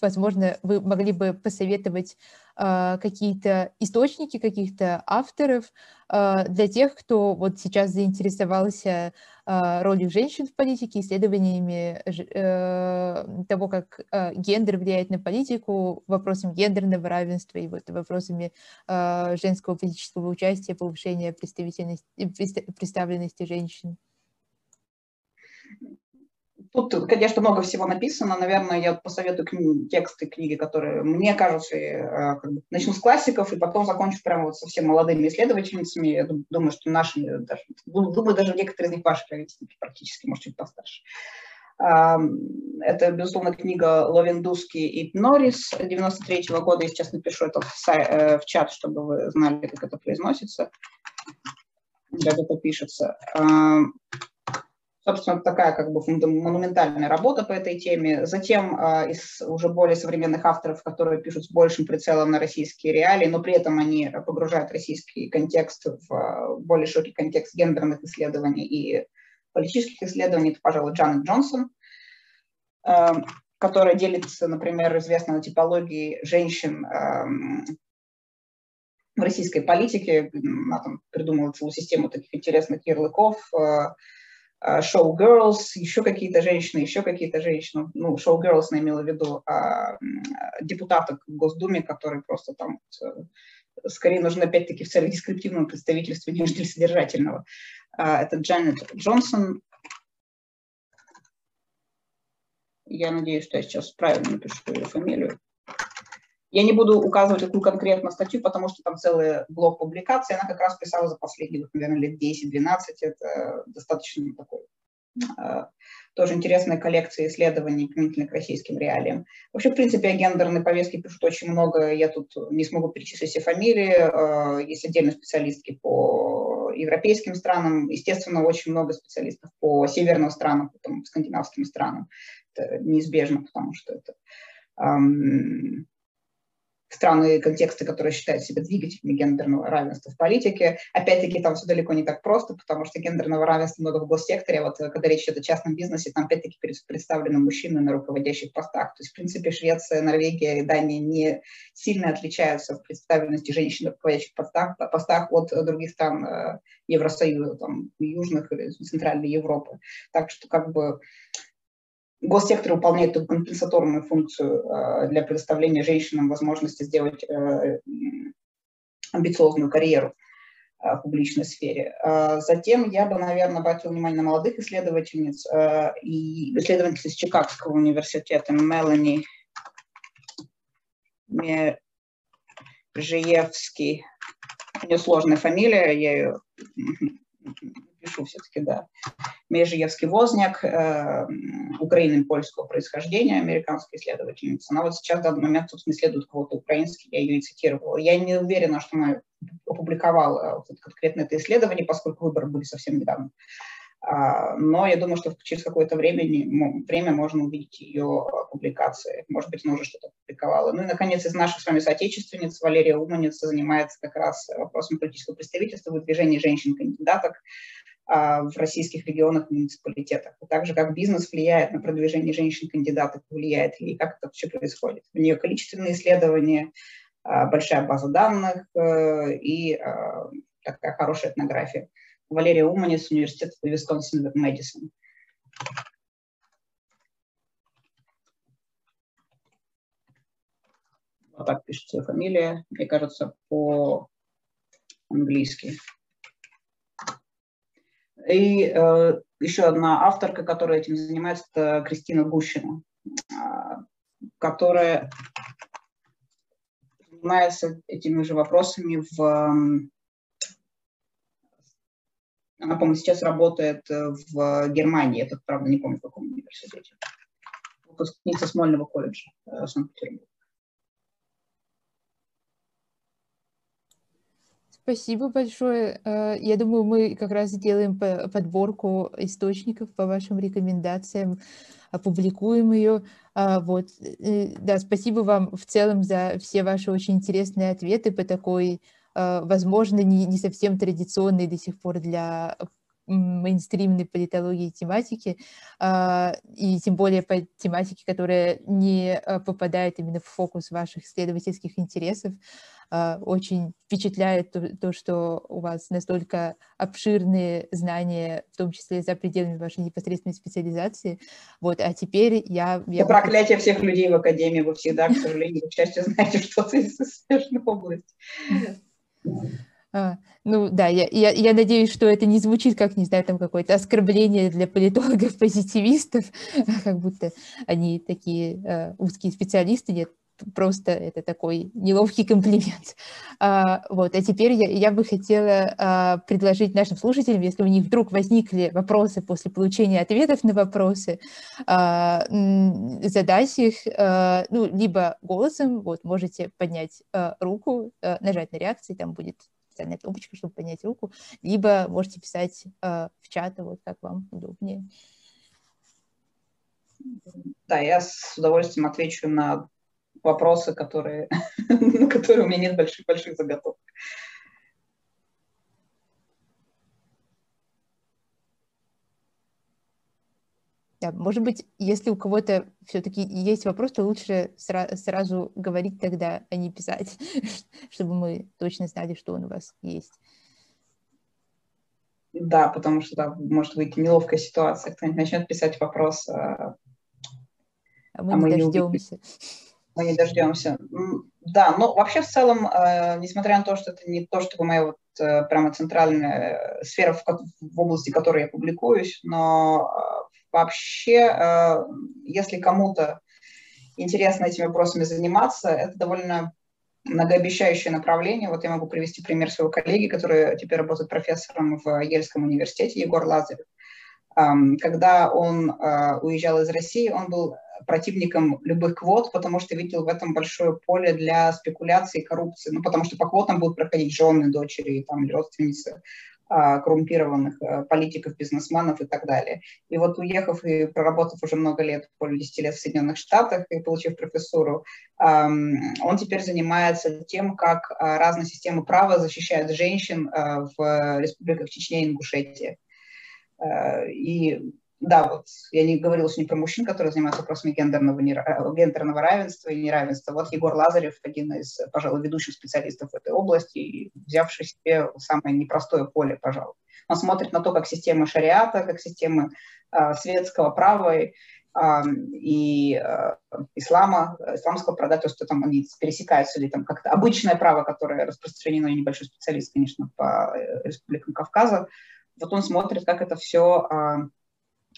возможно, вы могли бы посоветовать э, какие-то источники, каких-то авторов э, для тех, кто вот сейчас заинтересовался э, ролью женщин в политике, исследованиями э, того, как э, гендер влияет на политику, вопросами гендерного равенства и вот вопросами э, женского политического участия, повышения представленности женщин. Тут, конечно, много всего написано. Наверное, я посоветую книги, тексты книги, которые мне кажутся, э, как бы, начну с классиков и потом закончу прямо вот совсем молодыми исследовательницами. Я думаю, что нашими, даже, думаю, даже некоторые из них ваши ровесники практически, может, чуть постарше. Это, безусловно, книга Ловендуски и Норрис 93 -го года. Я сейчас напишу это в, э, в чат, чтобы вы знали, как это произносится, как это пишется. Собственно, такая как бы монументальная работа по этой теме. Затем э, из уже более современных авторов, которые пишут с большим прицелом на российские реалии, но при этом они погружают российский контекст в э, более широкий контекст гендерных исследований и политических исследований, это, пожалуй, Джанет Джонсон, э, которая делится, например, известной на типологии женщин в российской политике. Она там придумала целую систему таких интересных ярлыков, шоу э, Girls, еще какие-то женщины, еще какие-то женщины, ну, шоу Girls я имела в виду а, депутаток в Госдуме, которые просто там э, скорее нужны опять-таки в целях дескриптивного представительства, нежели содержательного. А, это Джанет Джонсон. Я надеюсь, что я сейчас правильно напишу ее фамилию. Я не буду указывать какую конкретно статью, потому что там целый блок публикаций. Она как раз писала за последние, наверное, лет 10-12. Это достаточно такой э, тоже интересная коллекция исследований применительно к российским реалиям. Вообще, в принципе, о гендерной повестке пишут очень много. Я тут не смогу перечислить все фамилии. Э, есть отдельные специалистки по европейским странам. Естественно, очень много специалистов по северным странам, потом скандинавским странам. Это неизбежно, потому что это страны и контексты, которые считают себя двигателями гендерного равенства в политике. Опять-таки, там все далеко не так просто, потому что гендерного равенства много в госсекторе. Вот э, когда речь идет о частном бизнесе, там опять-таки представлены мужчины на руководящих постах. То есть, в принципе, Швеция, Норвегия и Дания не сильно отличаются в представленности женщин на руководящих постах, постах от других стран э, Евросоюза, там, южных или центральной Европы. Так что, как бы, госсектор выполняет эту компенсаторную функцию э, для предоставления женщинам возможности сделать э, амбициозную карьеру э, в публичной сфере. Затем я бы, наверное, обратил внимание на молодых исследовательниц и исследовательниц из Чикагского университета Мелани Межеевский. У нее сложная фамилия, я ее пишу все-таки, да. Межиевский Возняк, э, Украины польского происхождения, американская исследовательница. Она вот сейчас в данный момент, собственно, исследует кого-то украинский, я ее и цитировала. Я не уверена, что она опубликовала вот конкретно это исследование, поскольку выборы были совсем недавно. А, но я думаю, что через какое-то время, время можно увидеть ее публикации. Может быть, она уже что-то опубликовала. Ну и, наконец, из наших с вами соотечественниц Валерия Уманица занимается как раз вопросом политического представительства, выдвижения женщин-кандидаток. А, в российских регионах и муниципалитетах. А также как бизнес влияет на продвижение женщин-кандидатов, влияет ли, как это все происходит. У нее количественные исследования, а, большая база данных э, и а, такая хорошая этнография. Валерия Уманис, университет Висконсин Мэдисон. Вот так пишется фамилия, мне кажется, по-английски. И э, еще одна авторка, которая этим занимается, это Кристина Гущина, э, которая занимается этими же вопросами в... Она, по-моему, сейчас работает в Германии. Это, правда, не помню, в каком университете. Выпускница Смольного колледжа Санкт-Петербурга. Спасибо большое. Э, я думаю, мы как раз сделаем подборку источников по вашим рекомендациям, опубликуем ее. А, вот. Э, да, спасибо вам в целом за все ваши очень интересные ответы по такой, э, возможно, не, совсем традиционной до сих пор для мейнстримной политологии тематики, а, и тем более по тематике, которая не попадает именно в фокус ваших исследовательских интересов. А, очень впечатляет то, то, что у вас настолько обширные знания, в том числе за пределами вашей непосредственной специализации. Вот, а теперь я... я проклятие всех людей в Академии, вы всегда, к сожалению, к счастью, знаете что-то из смежной области. А, ну да, я, я, я надеюсь, что это не звучит как, не знаю, там какое-то оскорбление для политологов-позитивистов, как будто они такие э, узкие специалисты. Нет, просто это такой неловкий комплимент. А, вот, а теперь я, я бы хотела а, предложить нашим слушателям, если у них вдруг возникли вопросы после получения ответов на вопросы, а, задать их, а, ну, либо голосом, вот, можете поднять а, руку, а, нажать на реакции, там будет специальная кнопочка, чтобы поднять руку, либо можете писать а, в чат, вот как вам удобнее. Да, я с удовольствием отвечу на вопросы, которые, на которые у меня нет больших-больших заготовок. Да, может быть, если у кого-то все-таки есть вопрос, то лучше сра- сразу говорить тогда, а не писать, чтобы мы точно знали, что он у вас есть. Да, потому что да, может быть неловкая ситуация, кто-нибудь начнет писать вопрос, а, а мы а не мы дождемся. Не мы не дождемся. Да, но вообще в целом, э, несмотря на то, что это не то, чтобы моя вот э, прямо центральная сфера, в, в области которой я публикуюсь, но э, вообще, э, если кому-то интересно этими вопросами заниматься, это довольно многообещающее направление. Вот я могу привести пример своего коллеги, который теперь работает профессором в Ельском университете, Егор Лазарев. Когда он э, уезжал из России, он был противником любых квот, потому что видел в этом большое поле для спекуляции и коррупции. Ну, потому что по квотам будут проходить жены, дочери там, родственницы а, коррумпированных а, политиков, бизнесменов и так далее. И вот уехав и проработав уже много лет, более 10 лет в Соединенных Штатах и получив профессуру, он теперь занимается тем, как а, разные системы права защищают женщин в республиках Чечня и Ингушетия. И да, вот я не говорила сегодня про мужчин, которые занимаются вопросами гендерного, э, гендерного равенства и неравенства. Вот Егор Лазарев, один из, пожалуй, ведущих специалистов в этой области, взявший себе самое непростое поле, пожалуй. Он смотрит на то, как система шариата, как системы э, светского права и, э, и э, ислама, исламского права, то есть там они пересекаются, или там как-то обычное право, которое распространено, я небольшой специалист, конечно, по э, республикам Кавказа, вот он смотрит, как это все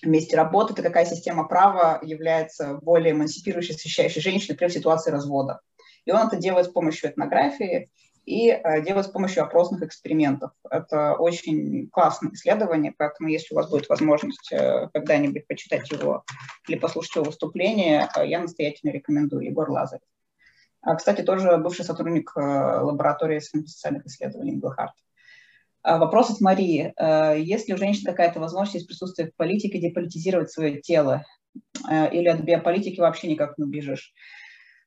месте работы, это какая система права является более эмансипирующей, защищающей женщин, в ситуации развода. И он это делает с помощью этнографии и э, делает с помощью опросных экспериментов. Это очень классное исследование, поэтому если у вас будет возможность э, когда-нибудь почитать его или послушать его выступление, э, я настоятельно рекомендую Егор Лазарев. А, кстати, тоже бывший сотрудник э, лаборатории социальных исследований Глахарт. А, вопрос от Марии. Э, есть ли у женщин какая-то возможность присутствия в политике деполитизировать свое тело? Э, или от биополитики вообще никак не убежишь?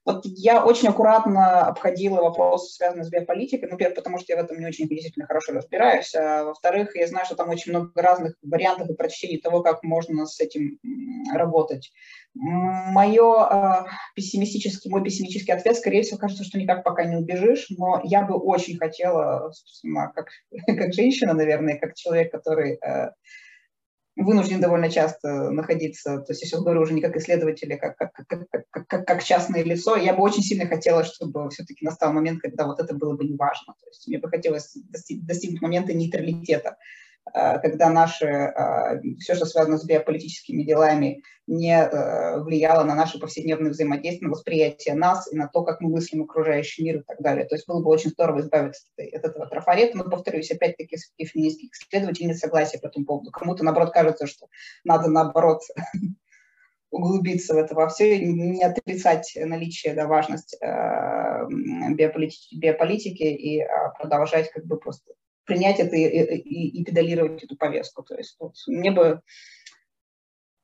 Вот я очень аккуратно обходила вопросы, связанные с биополитикой. Ну, во-первых, потому что я в этом не очень действительно хорошо разбираюсь. А во-вторых, я знаю, что там очень много разных вариантов и прочтений того, как можно с этим работать. Мое э, пессимистический, мой пессимистический ответ, скорее всего, кажется, что никак пока не убежишь, но я бы очень хотела, как, как женщина, наверное, как человек, который э, вынужден довольно часто находиться, то есть я сейчас говорю уже не как исследователь, а как, как, как, как, как, как частное лицо, я бы очень сильно хотела, чтобы все-таки настал момент, когда вот это было бы неважно. То есть мне бы хотелось достиг, достигнуть момента нейтралитета когда наши, э, все, что связано с биополитическими делами, не влияло на наше повседневное взаимодействие, на восприятие нас и на то, как мы мыслим окружающий мир и так далее. То есть было бы очень здорово избавиться от этого трафарета, но, повторюсь, опять-таки, среди феминистских исследователей нет согласия по этому поводу. Кому-то, наоборот, кажется, что надо, наоборот, углубиться в это во все, не отрицать наличие, да, важность э, биополитики, биополитики и э, продолжать как бы просто принять это и, и, и педалировать эту повестку. То есть вот, мне бы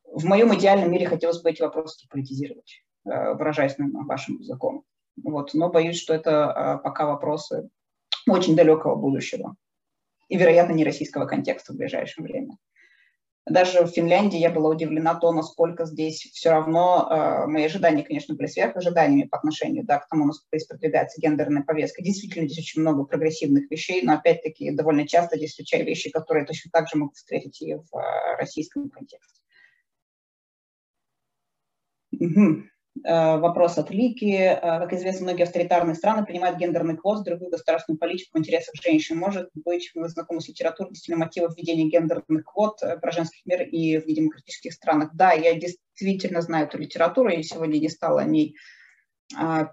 в моем идеальном мире хотелось бы эти вопросы политизировать, э, выражаясь на вашим языком. Вот, но боюсь, что это э, пока вопросы очень далекого будущего и, вероятно, не российского контекста в ближайшее время. Даже в Финляндии я была удивлена то, насколько здесь все равно э, мои ожидания, конечно, были сверх ожиданиями по отношению да, к тому, насколько здесь продвигается гендерная повестка. Действительно, здесь очень много прогрессивных вещей, но опять-таки довольно часто здесь встречаю вещи, которые точно так же могут встретить и в э, российском контексте. Угу. Э, вопрос от Лики. Э, как известно, многие авторитарные страны принимают гендерный квот, другую государственную политику в интересах женщин. Может быть, вы знакомы с литературностью мотивов введения гендерных квот э, про женских мир и в недемократических странах? Да, я действительно знаю эту литературу, я сегодня не стала о ней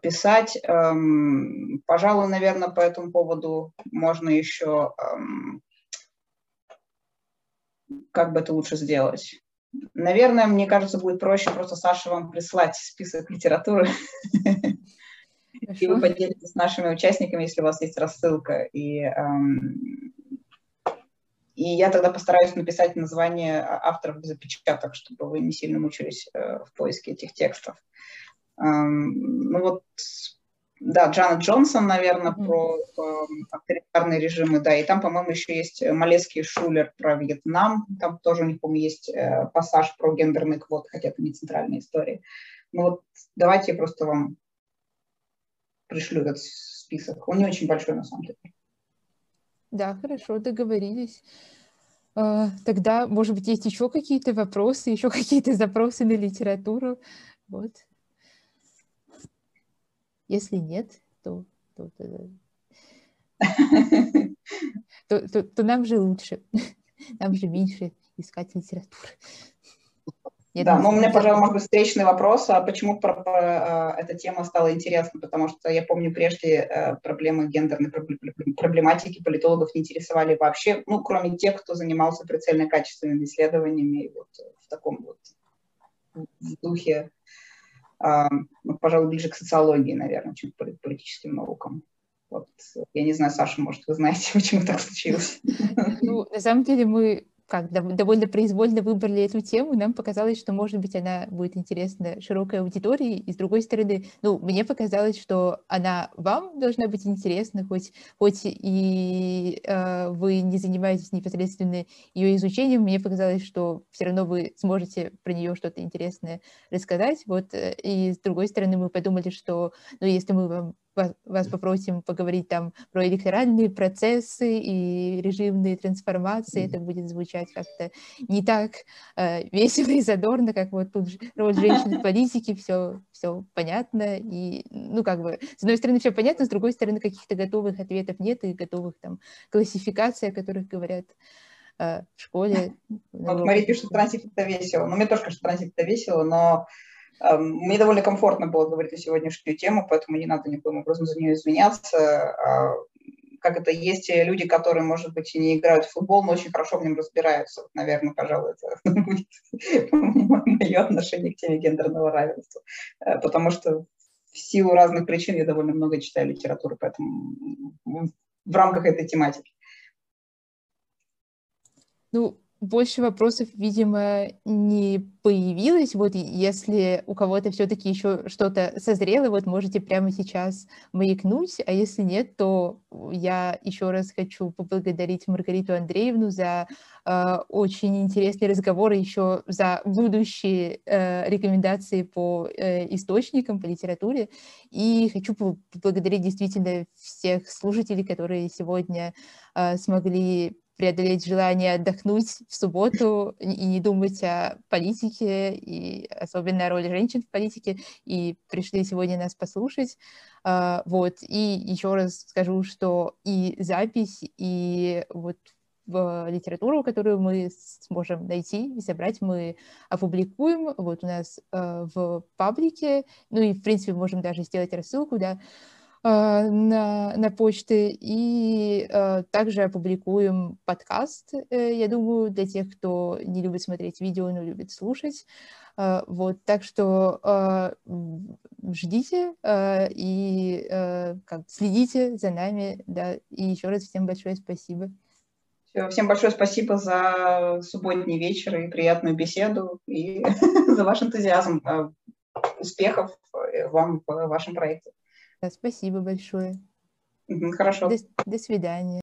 писать. Эм, пожалуй, наверное, по этому поводу можно еще... Эм, как бы это лучше сделать? Наверное, мне кажется, будет проще просто Саше вам прислать список литературы. И вы поделитесь с нашими участниками, если у вас есть рассылка. И, эм, и я тогда постараюсь написать название авторов без опечаток, чтобы вы не сильно мучились э, в поиске этих текстов. Эм, ну вот да, Джанет Джонсон, наверное, mm-hmm. про э, авторитарные режимы, да, и там, по-моему, еще есть Малецкий Шулер про Вьетнам, там тоже у них, по-моему, есть э, пассаж про гендерный квот, хотя это не центральная история. Ну вот давайте я просто вам пришлю этот список. Он не очень большой, на самом деле. Да, хорошо, договорились. А, тогда, может быть, есть еще какие-то вопросы, еще какие-то запросы на литературу. Вот. Если нет, то, то, то, то, то, нам же лучше, нам же меньше искать литературу. Я да, но у меня, пожалуй, может быть, встречный вопрос, а почему про, про, а, эта тема стала интересна, потому что я помню, прежде а, проблемы гендерной проблематики политологов не интересовали вообще, ну, кроме тех, кто занимался прицельно-качественными исследованиями вот в таком вот в духе пожалуй, ближе к социологии, наверное, чем к политическим наукам. Вот. Я не знаю, Саша, может, вы знаете, почему так случилось? Ну, на самом деле мы как довольно произвольно выбрали эту тему, нам показалось, что, может быть, она будет интересна широкой аудитории, и, с другой стороны, ну, мне показалось, что она вам должна быть интересна, хоть, хоть и э, вы не занимаетесь непосредственно ее изучением, мне показалось, что все равно вы сможете про нее что-то интересное рассказать, вот, э, и, с другой стороны, мы подумали, что, ну, если мы вам вас, вас попросим поговорить там про электоральные процессы и режимные трансформации. Это будет звучать как-то не так э, весело и задорно, как вот тут роль женщин в политике, все, все понятно. И, ну, как бы, с одной стороны, все понятно, с другой стороны, каких-то готовых ответов нет и готовых там классификаций, о которых говорят э, в школе. Вот Мария пишет, что транзит это весело. Ну, мне тоже кажется, транзит это весело, но мне довольно комфортно было говорить на сегодняшнюю тему, поэтому не надо никаким образом за нее извиняться. А, как это есть люди, которые, может быть, и не играют в футбол, но очень хорошо в нем разбираются. Наверное, пожалуй, это будет мое отношение к теме гендерного равенства. Э, потому что в силу разных причин я довольно много читаю литературы, поэтому в рамках этой тематики. Ну, больше вопросов, видимо, не появилось. Вот если у кого-то все-таки еще что-то созрело, вот можете прямо сейчас маякнуть, а если нет, то я еще раз хочу поблагодарить Маргариту Андреевну за э, очень интересный разговор еще за будущие э, рекомендации по э, источникам, по литературе. И хочу поблагодарить действительно всех слушателей, которые сегодня э, смогли преодолеть желание отдохнуть в субботу и не думать о политике, и особенно о роли женщин в политике, и пришли сегодня нас послушать. А, вот, и еще раз скажу, что и запись, и вот литературу, которую мы сможем найти и собрать, мы опубликуем. Вот у нас в паблике, ну и, в принципе, можем даже сделать рассылку, да, на, на почты, и также опубликуем подкаст, э, я думаю, для тех, кто не любит смотреть видео, но любит слушать. Вот, так что ждите и как, следите за нами, да, и еще раз всем большое спасибо. Все, всем большое спасибо за субботний вечер и приятную беседу, и за ваш энтузиазм. Успехов э, вам в вашем проекте. Спасибо большое. Хорошо. До, до свидания.